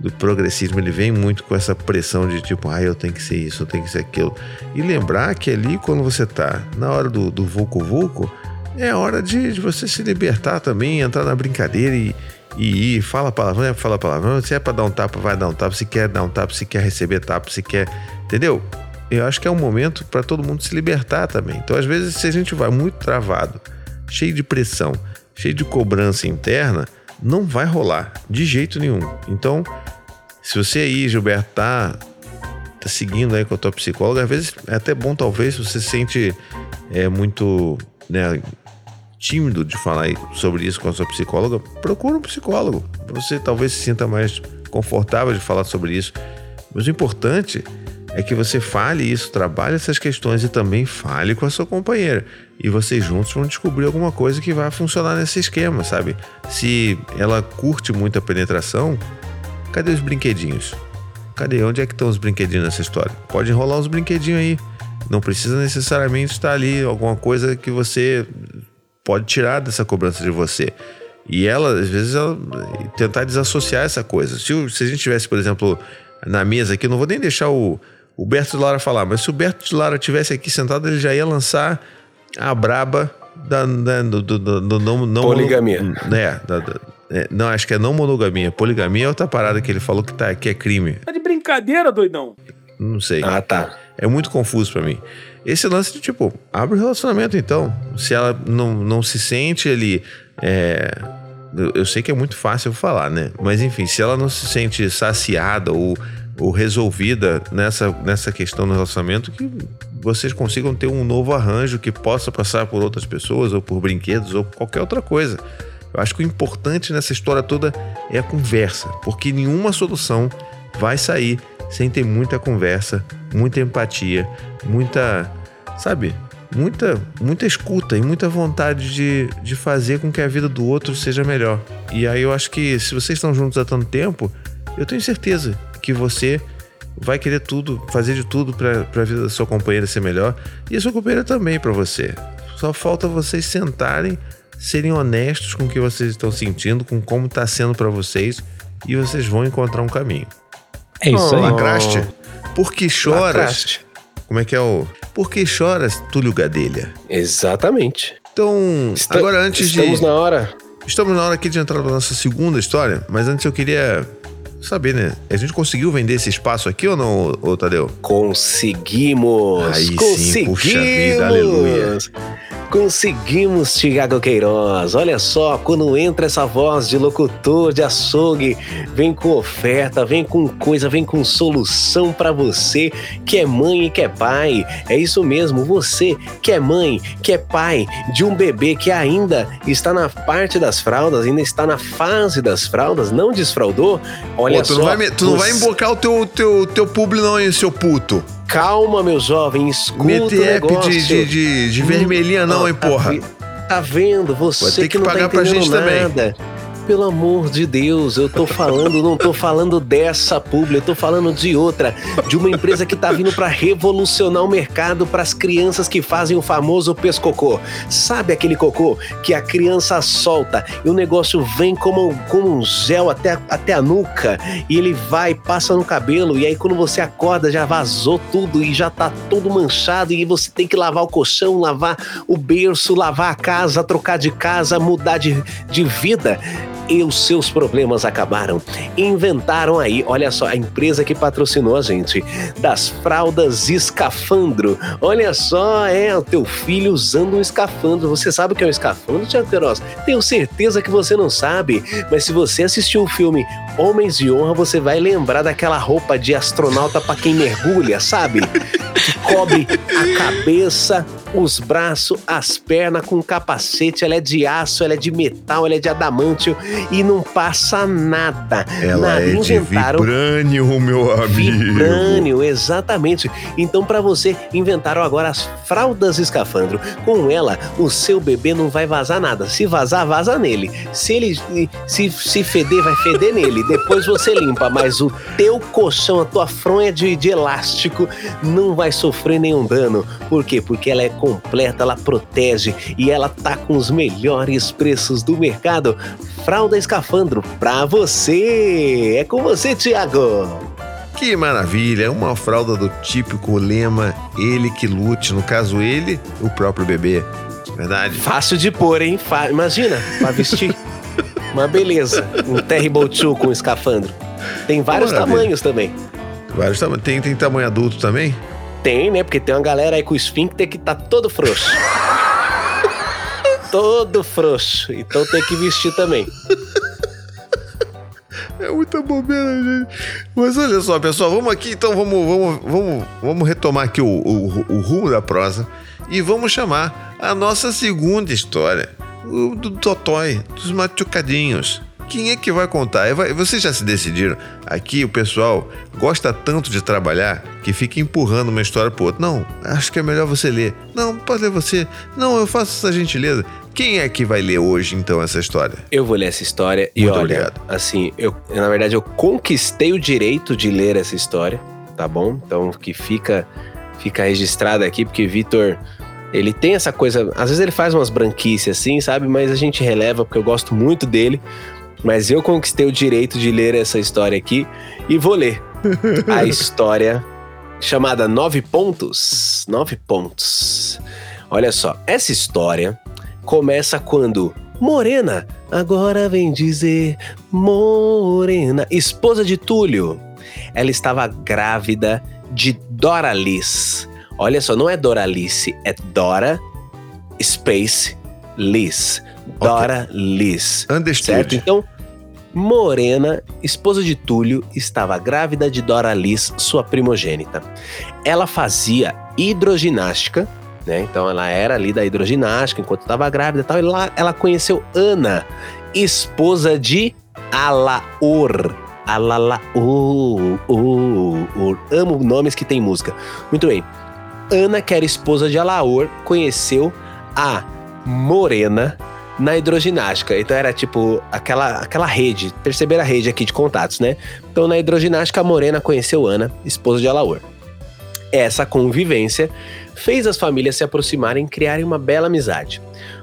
do progressismo, ele vem muito com essa pressão de tipo, ah, eu tenho que ser isso, eu tenho que ser aquilo. E lembrar que ali, quando você tá na hora do, do vulco-vulco, é hora de, de você se libertar também, entrar na brincadeira e, e ir, fala palavrão, é fala palavrão, se é pra dar um tapa, vai dar um tapa, se quer dar um tapa, se quer receber tapa, se quer, entendeu? Eu acho que é um momento para todo mundo se libertar também. Então, às vezes, se a gente vai muito travado, cheio de pressão, cheio de cobrança interna, não vai rolar de jeito nenhum. Então, se você aí, Gilberto, tá, tá seguindo aí com a tua psicóloga, às vezes é até bom, talvez, se você se sente é, muito né, tímido de falar sobre isso com a sua psicóloga, procura um psicólogo. Você talvez se sinta mais confortável de falar sobre isso. Mas o importante é que você fale isso, trabalhe essas questões e também fale com a sua companheira. E vocês juntos vão descobrir alguma coisa que vai funcionar nesse esquema, sabe? Se ela curte muito a penetração, cadê os brinquedinhos? Cadê? Onde é que estão os brinquedinhos nessa história? Pode enrolar os brinquedinhos aí. Não precisa necessariamente estar ali alguma coisa que você pode tirar dessa cobrança de você. E ela, às vezes, ela, tentar desassociar essa coisa. Se, se a gente tivesse, por exemplo, na mesa aqui, eu não vou nem deixar o, o Berto de Lara falar, mas se o Berto de Lara tivesse aqui sentado, ele já ia lançar a braba da, da- do, do- do- do não, não Poligamia. mono- é, da- da- é, não, acho que é não monogamia. Poligamia é outra parada que ele falou que, tá, que é crime. Tá de brincadeira, doidão. Não sei. Ah, tá. É muito confuso pra mim. Esse lance de tipo, abre o relacionamento então. Se ela não, não se sente ali. é, eu, eu sei que é muito fácil falar, né? Mas enfim, se ela não se sente saciada ou, ou resolvida nessa, nessa questão do relacionamento, que vocês consigam ter um novo arranjo que possa passar por outras pessoas, ou por brinquedos, ou qualquer outra coisa. Eu acho que o importante nessa história toda é a conversa, porque nenhuma solução vai sair sem ter muita conversa, muita empatia, muita, sabe, muita, muita escuta e muita vontade de, de fazer com que a vida do outro seja melhor. E aí eu acho que se vocês estão juntos há tanto tempo, eu tenho certeza que você vai querer tudo, fazer de tudo pra, pra vida da sua companheira ser melhor e a sua companheira também pra você. Só falta vocês sentarem, serem honestos com o que vocês estão sentindo, com como tá sendo pra vocês e vocês vão encontrar um caminho. É isso aí. Lacraste? Por que choras? Lacraste. Como é que é o. Por que choras, Túlio Gadelha? Exatamente. Então, agora antes de. Estamos na hora. Estamos na hora aqui de entrar na nossa segunda história, mas antes eu queria saber, né? A gente conseguiu vender esse espaço aqui ou não, ô, Tadeu? Conseguimos! Aí sim, Conseguimos! puxa vida, aleluia. Conseguimos, Tiago Queiroz. Olha só, quando entra essa voz de locutor de açougue, vem com oferta, vem com coisa, vem com solução pra você que é mãe e que é pai. É isso mesmo, você que é mãe, que é pai de um bebê que ainda está na parte das fraldas, ainda está na fase das fraldas, não desfraudou. Olha Pô, tu só. não vai, tu não vai embocar o teu, teu, teu publi não, hein, seu puto. Calma, meu jovem, escuta o Meter app negócio. de, de, de, de vermelhinha não, hein, tá porra. Tá vendo? Você Vai ter que não pagar tá pra gente também. Pelo amor de Deus, eu tô falando, não tô falando dessa publi, eu tô falando de outra, de uma empresa que tá vindo pra revolucionar o mercado pras crianças que fazem o famoso pescocô. Sabe aquele cocô que a criança solta e o negócio vem como, como um gel até, até a nuca e ele vai, passa no cabelo e aí quando você acorda já vazou tudo e já tá todo manchado e você tem que lavar o colchão, lavar o berço, lavar a casa, trocar de casa, mudar de, de vida e os seus problemas acabaram. Inventaram aí, olha só, a empresa que patrocinou a gente, das fraldas escafandro. Olha só, é o teu filho usando um escafandro. Você sabe o que é um escafandro, Tiago? Tenho certeza que você não sabe, mas se você assistiu o filme Homens de Honra, você vai lembrar daquela roupa de astronauta para quem mergulha, sabe? Que cobre a cabeça, os braços, as pernas com capacete. Ela é de aço, ela é de metal, ela é de adamantio e não passa nada. Ela nada. é de Inventaram vibrânio, meu amigo. Vibrânio, exatamente. Então, para você, inventaram agora as fraldas escafandro. Com ela, o seu bebê não vai vazar nada. Se vazar, vaza nele. Se ele se, se feder, vai feder nele. Depois você limpa, mas o teu colchão, a tua fronha de, de elástico, não vai sofrer nenhum dano. Por quê? Porque ela é completa, ela protege e ela tá com os melhores preços do mercado. Fralda escafandro pra você. É com você, Tiago. Que maravilha, é uma fralda do típico lema ele que lute, no caso ele, o próprio bebê. Verdade? Fácil de pôr, hein? Fa- Imagina, pra vestir. Uma beleza. Um Terrible Two com escafandro. Tem vários Maravilha. tamanhos também. Vários tamanhos. Tem, tem tamanho adulto também? Tem, né? Porque tem uma galera aí com o esfíncter que tá todo frouxo. todo frouxo. Então tem que vestir também. É muita bobeira, gente. Mas olha só, pessoal, vamos aqui, então vamos, vamos, vamos, vamos retomar aqui o, o, o rumo da prosa e vamos chamar a nossa segunda história, o do Totói, dos machucadinhos. Quem é que vai contar? É, Vocês já se decidiram? Aqui o pessoal gosta tanto de trabalhar que fica empurrando uma história pro outro. Não, acho que é melhor você ler. Não, pode ler você. Não, eu faço essa gentileza. Quem é que vai ler hoje, então, essa história? Eu vou ler essa história e Muito olha, obrigado. assim, eu na verdade eu conquistei o direito de ler essa história, tá bom? Então que fica fica registrado aqui porque Vitor ele tem essa coisa, às vezes ele faz umas branquices assim, sabe? Mas a gente releva porque eu gosto muito dele. Mas eu conquistei o direito de ler essa história aqui e vou ler a história chamada Nove Pontos. Nove Pontos. Olha só, essa história começa quando Morena, agora vem dizer Morena, esposa de Túlio. Ela estava grávida de Doralice. Olha só, não é Doralice, é Dora Space Liz. Dora Liz. Certo? Understood. Então, Morena, esposa de Túlio, estava grávida de Dora Liz, sua primogênita. Ela fazia hidroginástica, né? Então ela era ali da hidroginástica enquanto estava grávida e tal. E lá ela conheceu Ana, esposa de Alaor. Alalaor. Amo nomes que tem música. Muito bem. Ana, que era esposa de Alaor, conheceu a Morena na hidroginástica. Então era tipo aquela, aquela rede, perceberam a rede aqui de contatos, né? Então na hidroginástica a Morena conheceu Ana, esposa de Alaor. Essa convivência fez as famílias se aproximarem e criarem uma bela amizade.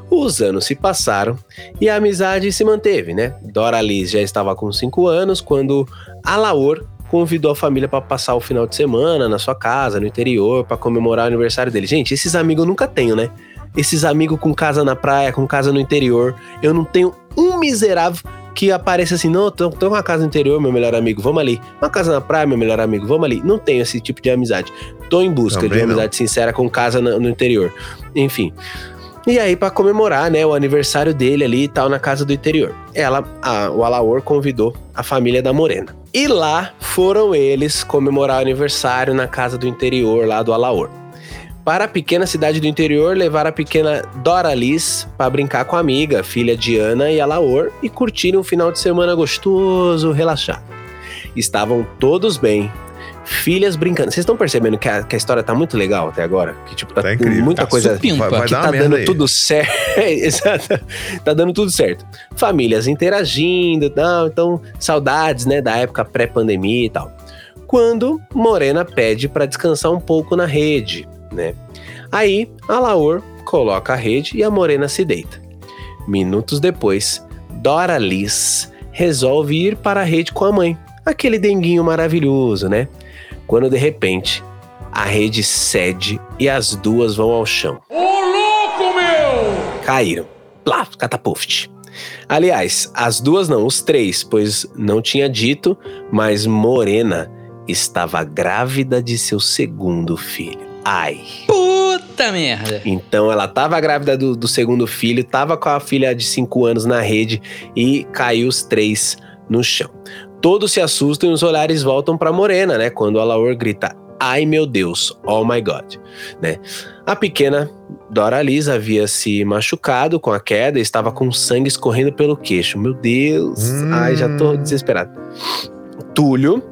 Os anos se passaram e a amizade se manteve, né? Dora Liz já estava com 5 anos quando Alaor convidou a família para passar o final de semana na sua casa, no interior, para comemorar o aniversário dele. Gente, esses amigos eu nunca tenho, né? Esses amigos com casa na praia, com casa no interior. Eu não tenho um miserável que apareça assim, não, tô, tô uma casa no interior, meu melhor amigo, vamos ali. Uma casa na praia, meu melhor amigo, vamos ali. Não tenho esse tipo de amizade. Tô em busca Também de uma não. amizade sincera com casa na- no interior. Enfim. E aí, pra comemorar, né, o aniversário dele ali e tal, na casa do interior. Ela, a- o Alaor convidou a família da Morena. E lá foram eles comemorar o aniversário na casa do interior, lá do Alaor. Para a pequena cidade do interior, levar a pequena Dora Liz para brincar com a amiga, filha de Ana e Alaor, e curtirem um final de semana gostoso, relaxado. Estavam todos bem, filhas brincando. Vocês estão percebendo que a, que a história tá muito legal até agora? Que tipo, tá, Tá incrível. muita Tá coisa supimpa. Vai, vai que tá dando aí. tudo certo. Exato. tá dando tudo certo. Famílias interagindo, não, então saudades, né, da época pré-pandemia e tal. Quando Morena pede para descansar um pouco na rede, né? Aí a Laor coloca a rede e a Morena se deita. Minutos depois, Dora Liz resolve ir para a rede com a mãe. Aquele denguinho maravilhoso, né? Quando de repente a rede cede e as duas vão ao chão. Ô louco, meu! Caíram. Plá, catapuft. Aliás, as duas não, os três, pois não tinha dito, mas Morena estava grávida de seu segundo filho. Ai. Puta merda. Então ela estava grávida do, do segundo filho, estava com a filha de 5 anos na rede e caiu os três no chão. Todos se assustam e os olhares voltam para Morena, né? Quando a Laor grita: Ai meu Deus, oh my God, né? A pequena Dora Liz havia se machucado com a queda e estava com sangue escorrendo pelo queixo. Meu Deus, Hum. ai, já tô desesperado. Túlio,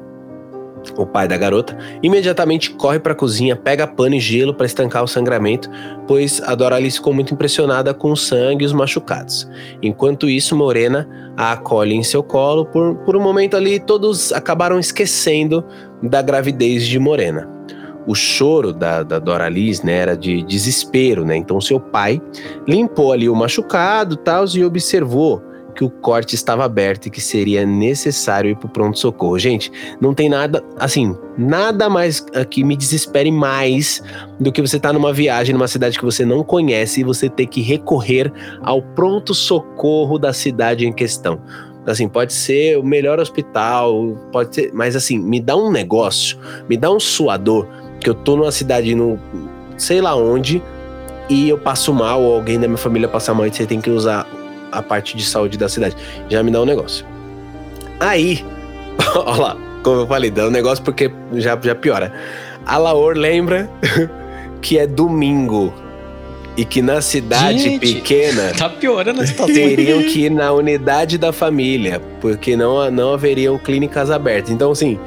o pai da garota, imediatamente corre para a cozinha, pega pano e gelo para estancar o sangramento, pois a Doralice ficou muito impressionada com o sangue e os machucados. Enquanto isso, Morena a acolhe em seu colo. Por, por um momento ali, todos acabaram esquecendo da gravidez de Morena. O choro da, da Doralice né, era de desespero, né? Então seu pai limpou ali o machucado tal, e observou que o corte estava aberto e que seria necessário ir para o pronto-socorro. Gente, não tem nada, assim, nada mais que me desespere mais do que você estar numa viagem numa cidade que você não conhece e você ter que recorrer ao pronto-socorro da cidade em questão. Assim, pode ser o melhor hospital, pode ser, mas assim, me dá um negócio, me dá um suador, que eu tô numa cidade no sei lá onde e eu passo mal ou alguém da minha família passa mal e você tem que usar a parte de saúde da cidade. Já me dá um negócio. Aí, olha lá, como eu falei, dá um negócio porque já, já piora. A Laor lembra que é domingo e que na cidade Gente. pequena Tá piorando a situação. teriam que ir na unidade da família, porque não, não haveriam clínicas abertas. Então, assim,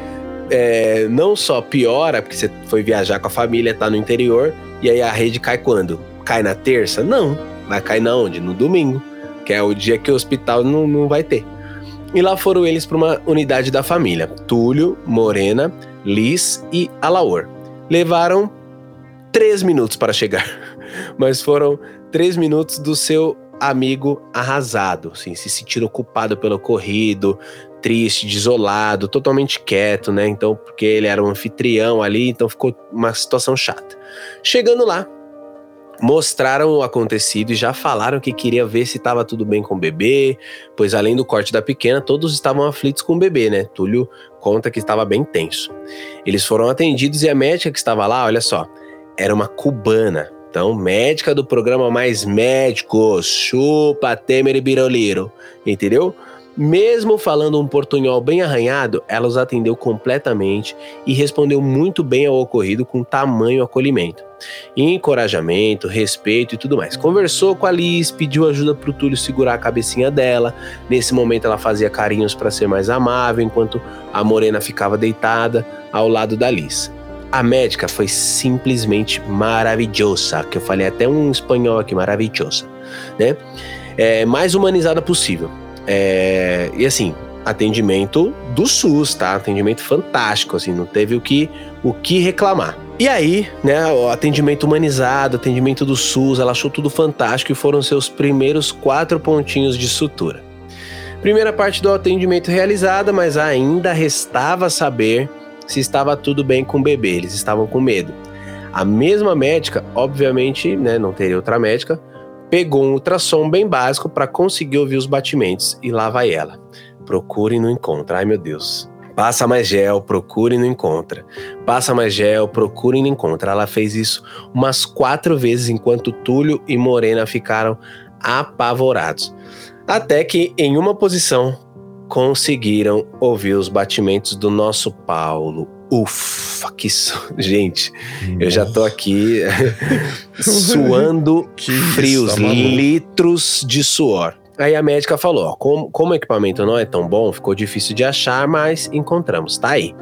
é, não só piora, porque você foi viajar com a família, tá no interior, e aí a rede cai quando? Cai na terça? Não. Vai cair na onde? No domingo, que é o dia que o hospital não, não vai ter. E lá foram eles para uma unidade da família: Túlio, Morena, Liz e Alaor. Levaram três minutos para chegar, mas foram três minutos do seu amigo arrasado, assim, se sentindo culpado pelo ocorrido, triste, desolado, totalmente quieto, né? Então, porque ele era um anfitrião ali, então ficou uma situação chata. Chegando lá, mostraram o acontecido e já falaram que queria ver se estava tudo bem com o bebê, pois além do corte da pequena, todos estavam aflitos com o bebê, né? Túlio conta que estava bem tenso. Eles foram atendidos e a médica que estava lá, olha só, era uma cubana. Então, médica do programa Mais Médicos, chupa Temer e Biroliro, entendeu? Mesmo falando um portunhol bem arranhado, ela os atendeu completamente e respondeu muito bem ao ocorrido com tamanho acolhimento. Encorajamento, respeito e tudo mais. Conversou com a Liz, pediu ajuda pro Túlio segurar a cabecinha dela. Nesse momento ela fazia carinhos para ser mais amável, enquanto a Morena ficava deitada ao lado da Liz. A médica foi simplesmente maravilhosa, que eu falei até um espanhol aqui, maravilhosa, né? É, mais humanizada possível. É, e assim, atendimento do SUS, tá? Atendimento fantástico, assim, não teve o que, o que reclamar. E aí, né, o atendimento humanizado, atendimento do SUS, ela achou tudo fantástico e foram seus primeiros quatro pontinhos de sutura. Primeira parte do atendimento realizada, mas ainda restava saber se estava tudo bem com o bebê, eles estavam com medo. A mesma médica, obviamente, né, não teria outra médica, pegou um ultrassom bem básico para conseguir ouvir os batimentos e lá vai ela. Procura e não encontra. Ai meu Deus. Passa mais gel, procura e não encontra. Passa mais gel, procura e não encontra. Ela fez isso umas quatro vezes enquanto Túlio e Morena ficaram apavorados. Até que, em uma posição, conseguiram ouvir os batimentos do nosso Paulo. Ufa, que su... gente, eu já tô aqui suando Que isso, frios, tá maluco. litros de suor. Aí a médica falou: ó, como, como o equipamento não é tão bom, ficou difícil de achar, mas encontramos, tá aí.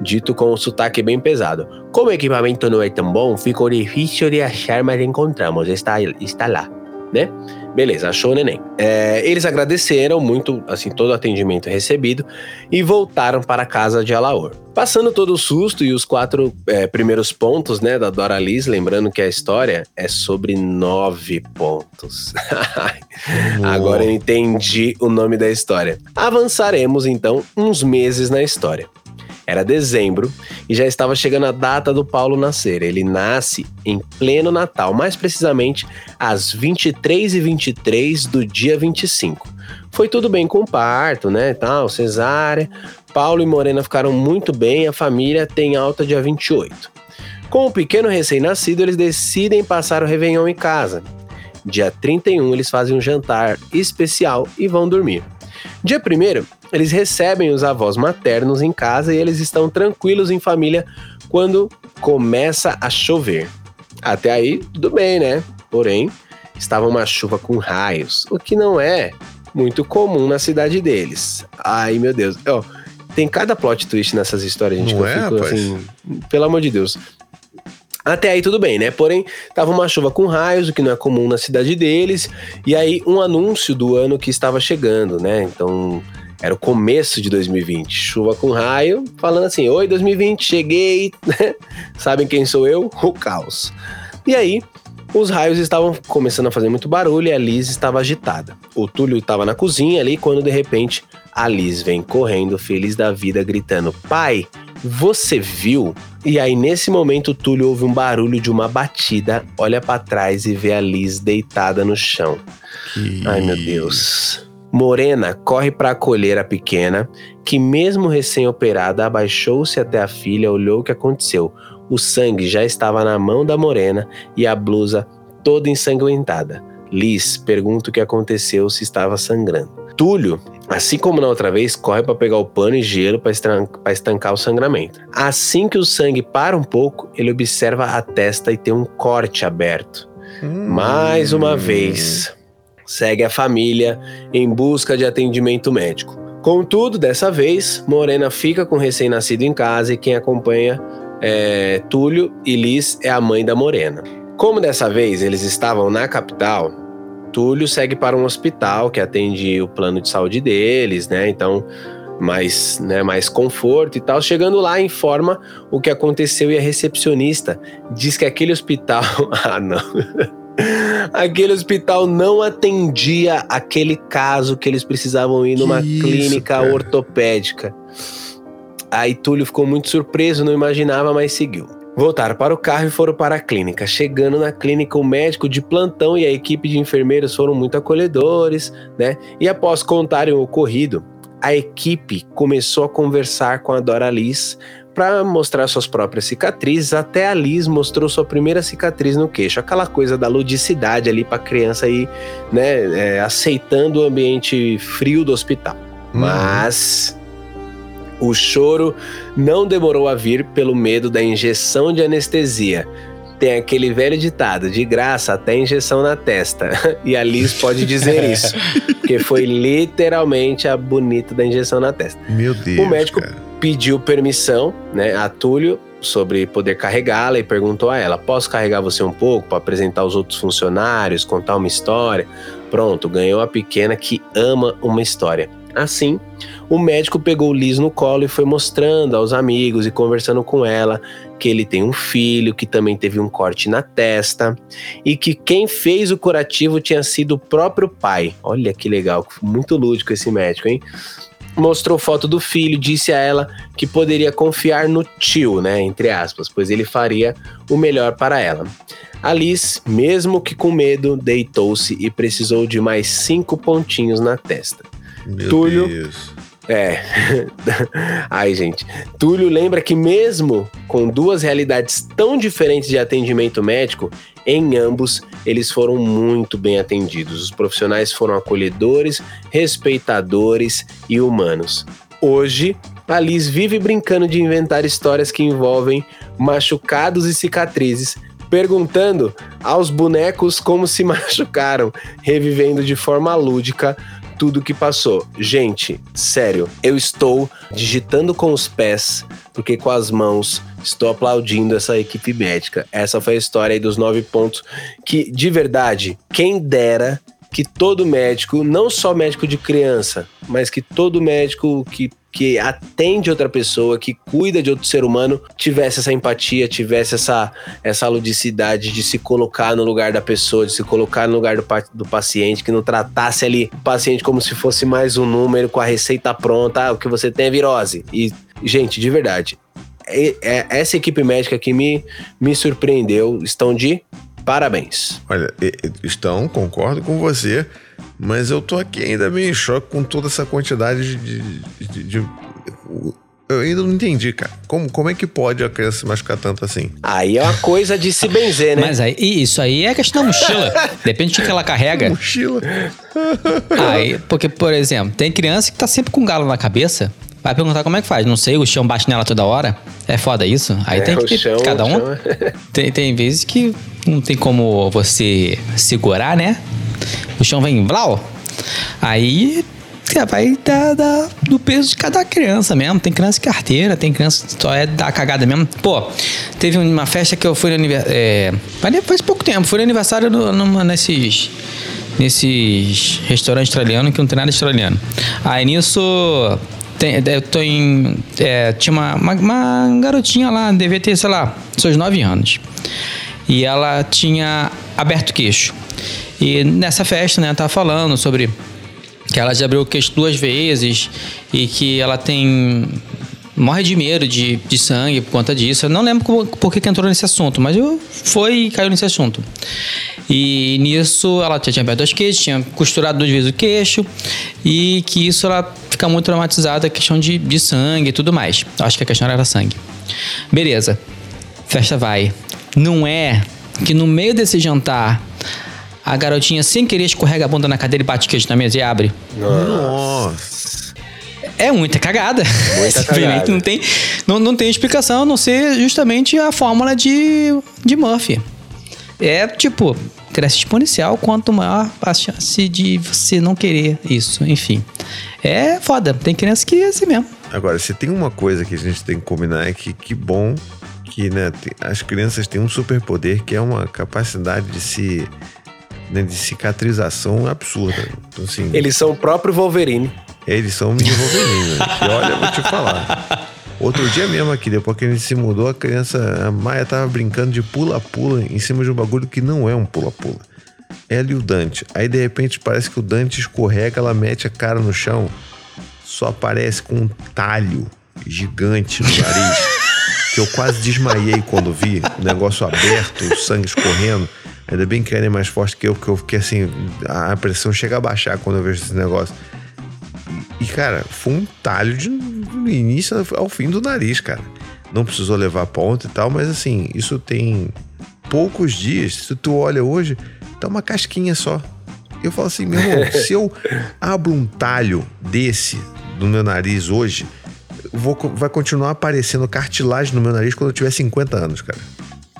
Dito com um sotaque bem pesado. Como o equipamento não é tão bom, ficou difícil de achar, mas encontramos, está, está lá, né? Beleza, achou o neném. É, eles agradeceram muito, assim, todo o atendimento recebido e voltaram para a casa de Alaor. Passando todo o susto e os quatro é, primeiros pontos, né, da Dora Liz, lembrando que a história é sobre nove pontos. Agora eu entendi o nome da história. Avançaremos então uns meses na história. Era dezembro e já estava chegando a data do Paulo nascer. Ele nasce em pleno Natal, mais precisamente às 23h23 do dia 25. Foi tudo bem com o parto, né? Tal, cesárea. Paulo e Morena ficaram muito bem, a família tem alta dia 28. Com o pequeno recém-nascido, eles decidem passar o Réveillon em casa. Dia 31, eles fazem um jantar especial e vão dormir. Dia 1 eles recebem os avós maternos em casa e eles estão tranquilos em família quando começa a chover. Até aí, tudo bem, né? Porém, estava uma chuva com raios, o que não é muito comum na cidade deles. Ai, meu Deus. Ó, tem cada plot twist nessas histórias, gente, Não que eu é, fico rapaz? assim, pelo amor de Deus. Até aí tudo bem, né? Porém, tava uma chuva com raios, o que não é comum na cidade deles, e aí um anúncio do ano que estava chegando, né? Então, era o começo de 2020. Chuva com raio, falando assim: Oi, 2020, cheguei. Sabem quem sou eu? O caos. E aí, os raios estavam começando a fazer muito barulho e a Liz estava agitada. O Túlio estava na cozinha ali quando de repente a Liz vem correndo, feliz da vida, gritando: Pai, você viu? E aí, nesse momento, o Túlio ouve um barulho de uma batida, olha pra trás e vê a Liz deitada no chão. Ai, meu Deus. Morena corre para acolher a pequena, que, mesmo recém-operada, abaixou-se até a filha, olhou o que aconteceu. O sangue já estava na mão da Morena e a blusa toda ensanguentada. Liz pergunta o que aconteceu se estava sangrando. Túlio, assim como na outra vez, corre para pegar o pano e gelo para estancar o sangramento. Assim que o sangue para um pouco, ele observa a testa e tem um corte aberto. Mais uma vez, segue a família em busca de atendimento médico. Contudo, dessa vez, Morena fica com o recém-nascido em casa e quem acompanha é Túlio e Liz é a mãe da Morena. Como dessa vez eles estavam na capital, Túlio segue para um hospital que atende o plano de saúde deles, né? Então, mais, né, mais conforto e tal. Chegando lá, informa o que aconteceu e a recepcionista diz que aquele hospital. ah, não. Aquele hospital não atendia aquele caso que eles precisavam ir numa Que clínica ortopédica. Aí Túlio ficou muito surpreso, não imaginava, mas seguiu. Voltaram para o carro e foram para a clínica. Chegando na clínica, o médico de plantão e a equipe de enfermeiros foram muito acolhedores, né? E após contarem o ocorrido, a equipe começou a conversar com a Dora Liz para mostrar suas próprias cicatrizes. Até a Liz mostrou sua primeira cicatriz no queixo, aquela coisa da ludicidade ali para a criança ir, né, é, aceitando o ambiente frio do hospital. Mas o choro não demorou a vir pelo medo da injeção de anestesia. Tem aquele velho ditado, de graça até injeção na testa. E a Liz pode dizer isso. Porque foi literalmente a bonita da injeção na testa. Meu Deus. O médico cara. Pediu permissão, né, a Túlio, sobre poder carregá-la e perguntou a ela: Posso carregar você um pouco para apresentar os outros funcionários, contar uma história? Pronto, ganhou a pequena que ama uma história. Assim, o médico pegou Liz no colo e foi mostrando aos amigos e conversando com ela que ele tem um filho que também teve um corte na testa e que quem fez o curativo tinha sido o próprio pai. Olha que legal, muito lúdico esse médico, hein? Mostrou foto do filho, disse a ela que poderia confiar no tio, né? Entre aspas, pois ele faria o melhor para ela. A Liz, mesmo que com medo, deitou-se e precisou de mais cinco pontinhos na testa. Meu Túlio. Deus. É. Ai, gente. Túlio lembra que, mesmo com duas realidades tão diferentes de atendimento médico, em ambos eles foram muito bem atendidos. Os profissionais foram acolhedores, respeitadores e humanos. Hoje, a Liz vive brincando de inventar histórias que envolvem machucados e cicatrizes, perguntando aos bonecos como se machucaram, revivendo de forma lúdica tudo que passou. Gente, sério, eu estou digitando com os pés, porque com as mãos estou aplaudindo essa equipe médica. Essa foi a história aí dos nove pontos que, de verdade, quem dera que todo médico, não só médico de criança, mas que todo médico que que atende outra pessoa, que cuida de outro ser humano, tivesse essa empatia, tivesse essa, essa ludicidade de se colocar no lugar da pessoa, de se colocar no lugar do, do paciente, que não tratasse ali o paciente como se fosse mais um número com a receita pronta, ah, o que você tem é virose. E, gente, de verdade, é- essa equipe médica que me, me surpreendeu, estão de parabéns. Olha, estão, concordo com você, mas eu tô aqui ainda meio em choque com toda essa quantidade de. de- de- eu ainda não entendi, cara. Como, como é que pode a criança se machucar tanto assim? Aí é uma coisa de se benzer, né? Mas aí, isso aí é questão da mochila. Depende do que ela carrega. Mochila. Aí, porque, por exemplo, tem criança que tá sempre com galo na cabeça. Vai perguntar como é que faz. Não sei, o chão bate nela toda hora. É foda isso. Aí É, tem que. chão- cada um. é- Tem, tem vezes que não tem como você segurar, né? O chão vem blau. Aí vai dar, dar do peso de cada criança mesmo. Tem criança que é arteira, tem criança que só é da cagada mesmo. Pô, teve uma festa que eu fui no aniversário. É, mas faz pouco tempo, fui no aniversário no- numa, nesses. Nesses restaurantes australianos que não tem nada australiano. Aí nisso. Tem, eu tô em. é, tinha uma, uma, uma garotinha lá, devia ter, sei lá, seus 9 anos. E ela tinha aberto queixo. E nessa festa, né, ela tava falando sobre que ela já abriu o queixo duas vezes e que ela tem morre de medo de, de sangue por conta disso. Eu não lembro por que, que entrou nesse assunto, mas eu foi e caiu nesse assunto. E nisso ela já tinha aberto os queixos, tinha costurado duas vezes o queixo e que isso ela fica muito traumatizada, a questão de, de sangue e tudo mais. Acho que a questão era sangue. Beleza. Festa vai. Não é que no meio desse jantar a garotinha sem querer escorrega a bunda na cadeira e bate queijo na mesa e abre. Nossa. É muita cagada. Muita cagada. Não tem, não, não tem explicação a não ser justamente a fórmula de, de Murphy. É tipo, cresce exponencial quanto maior a chance de você não querer isso. Enfim. É foda. Tem criança que é assim mesmo. Agora, se tem uma coisa que a gente tem que combinar é que que bom que né, as crianças têm um superpoder que é uma capacidade de se. né, de cicatrização absurda. Então, assim, Eles são o próprio Wolverine. Eles são mini Wolverine, né? E olha, eu vou te falar. Outro dia mesmo aqui, depois que a gente se mudou, a criança, a Maia tava brincando de pula-pula em cima de um bagulho que não é um pula-pula. Ela e o Dante. Aí de repente parece que o Dante escorrega, ela mete a cara no chão, só aparece com um talho gigante no nariz. que eu quase desmaiei quando vi o negócio aberto, o sangue escorrendo. Ainda bem que ela é mais forte que eu, porque eu fiquei assim, a pressão chega a baixar quando eu vejo esse negócio. E, cara, foi um talho de, do início ao fim do nariz, cara. Não precisou levar ponto e tal, mas assim, isso tem poucos dias. Se tu olha hoje, tá uma casquinha só. Eu falo assim, meu irmão, se eu abro um talho desse no meu nariz hoje, vou, vai continuar aparecendo cartilagem no meu nariz quando eu tiver 50 anos, cara.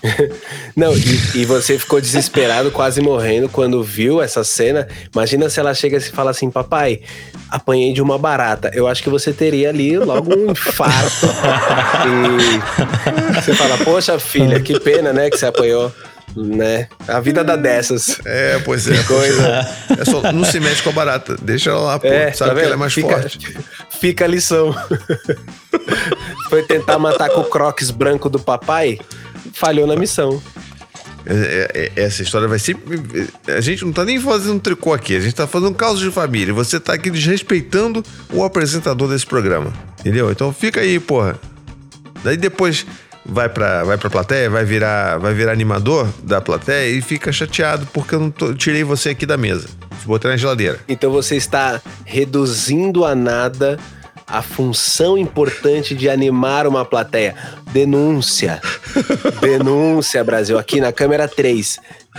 Não, e, e você ficou desesperado, quase morrendo quando viu essa cena. Imagina se ela chega e fala assim: Papai, apanhei de uma barata. Eu acho que você teria ali logo um infarto. e você fala: Poxa, filha, que pena, né, que você apanhou. Né? A vida dá dessas. É, pois é. coisa. É só, não se mexe com a barata. Deixa ela lá, pô. É, Sabe tá que ela é mais fica, forte. Fica a lição. Foi tentar matar com o crocs branco do papai, falhou na missão. É, é, é, essa história vai sempre. A gente não tá nem fazendo tricô aqui, a gente tá fazendo um caos de família. Você tá aqui desrespeitando o apresentador desse programa. Entendeu? Então fica aí, porra. Daí depois vai pra, vai pra plateia, vai virar, vai virar animador da plateia e fica chateado porque eu não tô- tirei você aqui da mesa. Botei na geladeira. Então você está reduzindo a nada a função importante de animar uma plateia. Denúncia. Denúncia, Brasil. Aqui na câmera 3.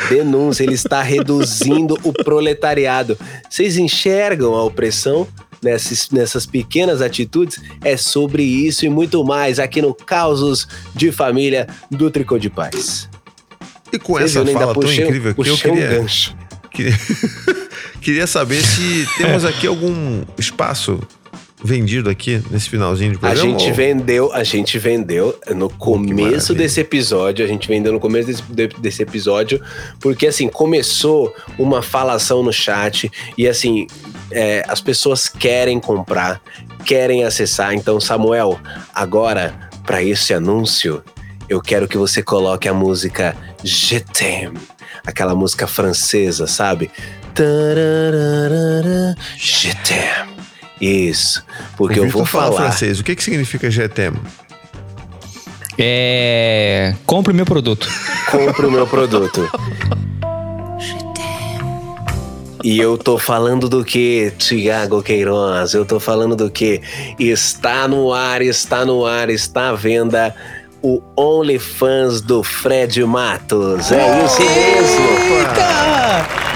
Denúncia. Ele está reduzindo o proletariado. Vocês enxergam a opressão nessas, nessas pequenas atitudes? É sobre isso e muito mais aqui no Causos de Família do Tricô de Paz. E com Vocês essa fala tão incrível que eu puxei um queria, gancho. queria, queria saber se temos aqui algum espaço vendido aqui nesse finalzinho de A programa. gente ou- vendeu, a gente vendeu no começo desse episódio, a gente vendeu no começo desse, de- desse episódio, porque assim, começou uma falação no chat e assim, é, as pessoas querem comprar, querem acessar. Então, Samuel, agora, para esse anúncio, eu quero que você coloque a música Je t'aime, aquela música francesa, sabe? Tararara, Je t'aime. Isso, porque o eu Victor vou fala falar. francês. O que, que significa GTM? É. Compre o meu produto. compre o meu produto. E eu tô falando do que, Tiago Queiroz? Eu tô falando do que? Está no ar, está no ar, está à venda o OnlyFans do Fred Matos. É isso mesmo.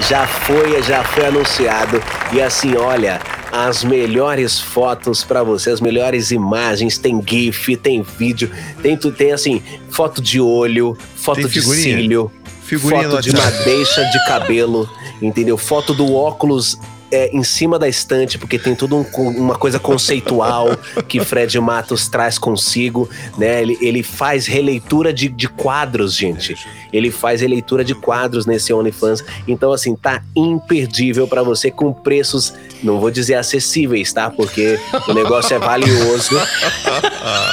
Já foi, já foi anunciado. E assim, olha, as melhores fotos pra você, as melhores imagens, tem GIF, tem vídeo, tem tem assim, foto de olho, foto de cílio, Figurinha foto de WhatsApp. madeixa de cabelo, entendeu? Foto do óculos é, em cima da estante, porque tem tudo um uma coisa conceitual que Fred Matos traz consigo, né? Ele, ele faz releitura de, de quadros, gente. Ele faz releitura de quadros nesse OnlyFans. Então, assim, tá imperdível pra você com preços, não vou dizer acessíveis, tá? Porque o negócio é valioso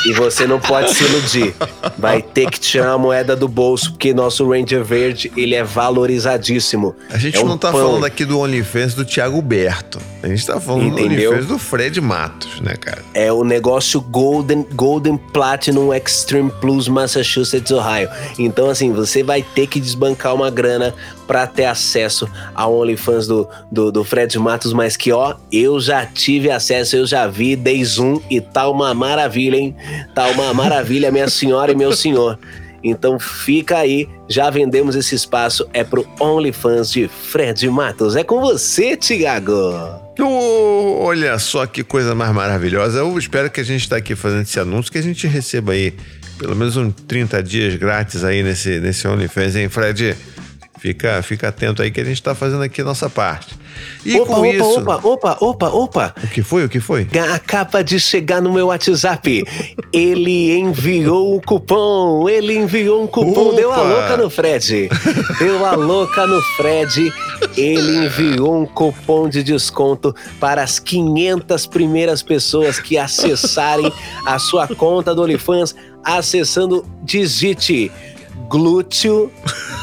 e você não pode se iludir. Vai ter que tirar a moeda do bolso, porque nosso Ranger Verde, ele é valorizadíssimo. A gente É um não tá pão. falando aqui do OnlyFans do Thiago Berto. A gente tá falando Entendeu? do do Fred Matos, né, cara? É o negócio Golden, Golden Platinum Extreme Plus Massachusetts, Ohio. Então, assim, você vai ter que desbancar uma grana pra ter acesso ao OnlyFans do, do, do Fred Matos, mas que, ó, eu já tive acesso, eu já vi, dei zoom e tá uma maravilha, hein? Tá uma maravilha, minha senhora e meu senhor. Então fica aí, já vendemos esse espaço, é pro OnlyFans de Fred Matos. É com você, Tiago. Ô, olha só que coisa mais maravilhosa. Eu espero que a gente está aqui fazendo esse anúncio, que a gente receba aí pelo menos uns 30 dias grátis aí nesse, nesse OnlyFans, hein, Fred? Fica, fica atento aí que a gente está fazendo aqui a nossa parte. E opa, com opa, isso. opa, opa, opa, opa. O que foi? O que foi? Acaba de chegar no meu WhatsApp. Ele enviou um cupom. Ele enviou um cupom. Opa! Deu a louca no Fred. Deu a louca no Fred. Ele enviou um cupom de desconto para as 500 primeiras pessoas que acessarem a sua conta do OnlyFans acessando Digite Glúteo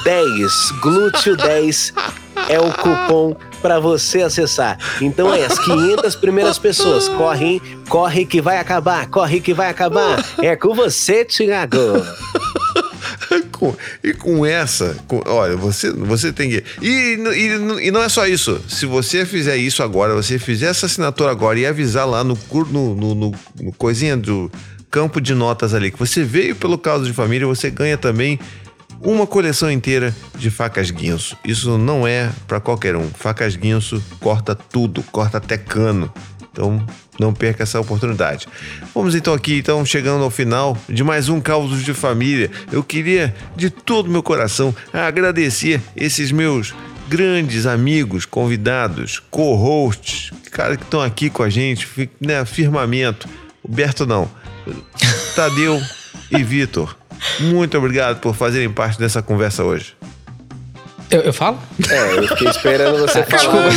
10. Glúteo 10 é o cupom para você acessar. Então é as 500 primeiras pessoas. Corre, corre que vai acabar, corre que vai acabar. É com você, Thiago. Com- e com essa, com- olha, você, você tem que. E, e, e não é só isso. Se você fizer isso agora, você fizer essa assinatura agora e avisar lá no, no, no- no coisinha do campo de notas ali que você veio pelo caso de família, você ganha também uma coleção inteira de facas guinso. Isso não é pra qualquer um. Facas guinso corta tudo, corta até cano. Então, não perca essa oportunidade. Vamos então aqui, então, chegando ao final de mais um Causos de Família. Eu queria, de todo meu coração, agradecer esses meus grandes amigos, convidados, co-hosts, cara que estão aqui com a gente, né, firmamento. O Berto não. Tadeu e Vitor. Muito obrigado por fazerem parte dessa conversa hoje. Eu, eu falo? É, eu fiquei esperando você falar.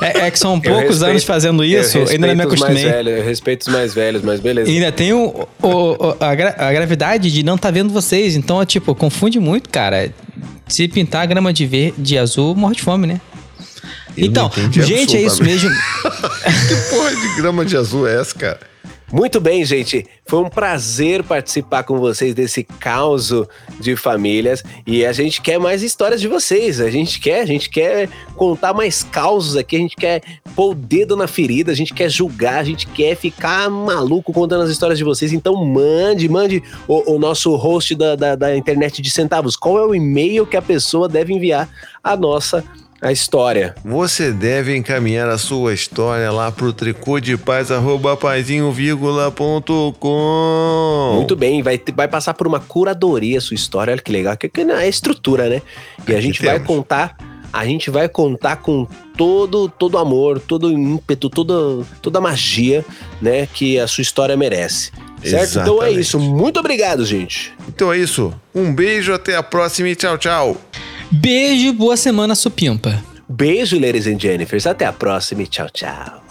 É, é que são poucos respeito- anos fazendo isso, eu ainda não me respeito os mais acostumei. velhos, eu respeito os mais velhos, mas beleza. E ainda tem o, o- a, gra- a gravidade de não estar vendo vocês. Então, é tipo, confunde muito, cara. Se pintar a grama de, ver, de azul, morre de fome, né? Eu então, gente, é isso mesmo. Que porra de grama de azul é essa, cara? Muito bem, gente. Foi um prazer participar com vocês desse caos de famílias e a gente quer mais histórias de vocês. A gente quer, a gente quer contar mais causos aqui, a gente quer pôr o dedo na ferida, a gente quer julgar, a gente quer ficar maluco contando as histórias de vocês. Então mande, mande o, o nosso host da, da, da internet de centavos. Qual é o e-mail que a pessoa deve enviar a nossa a história? Você deve encaminhar a sua história lá pro tricô de paz, arroba paizinho, vírgula, ponto com. Muito bem, vai, vai passar por uma curadoria a sua história, olha que legal, que, que é estrutura, né? E a gente vai contar, a gente vai contar com todo todo amor, todo ímpeto, toda toda magia, né, que a sua história merece. Certo? Então é Exatamente. isso. Muito obrigado, gente. Então é isso. Um beijo, até a próxima e tchau, tchau. Beijo, boa semana, supimpa. Beijo, ladies and Jennifers. Até a próxima e tchau, tchau.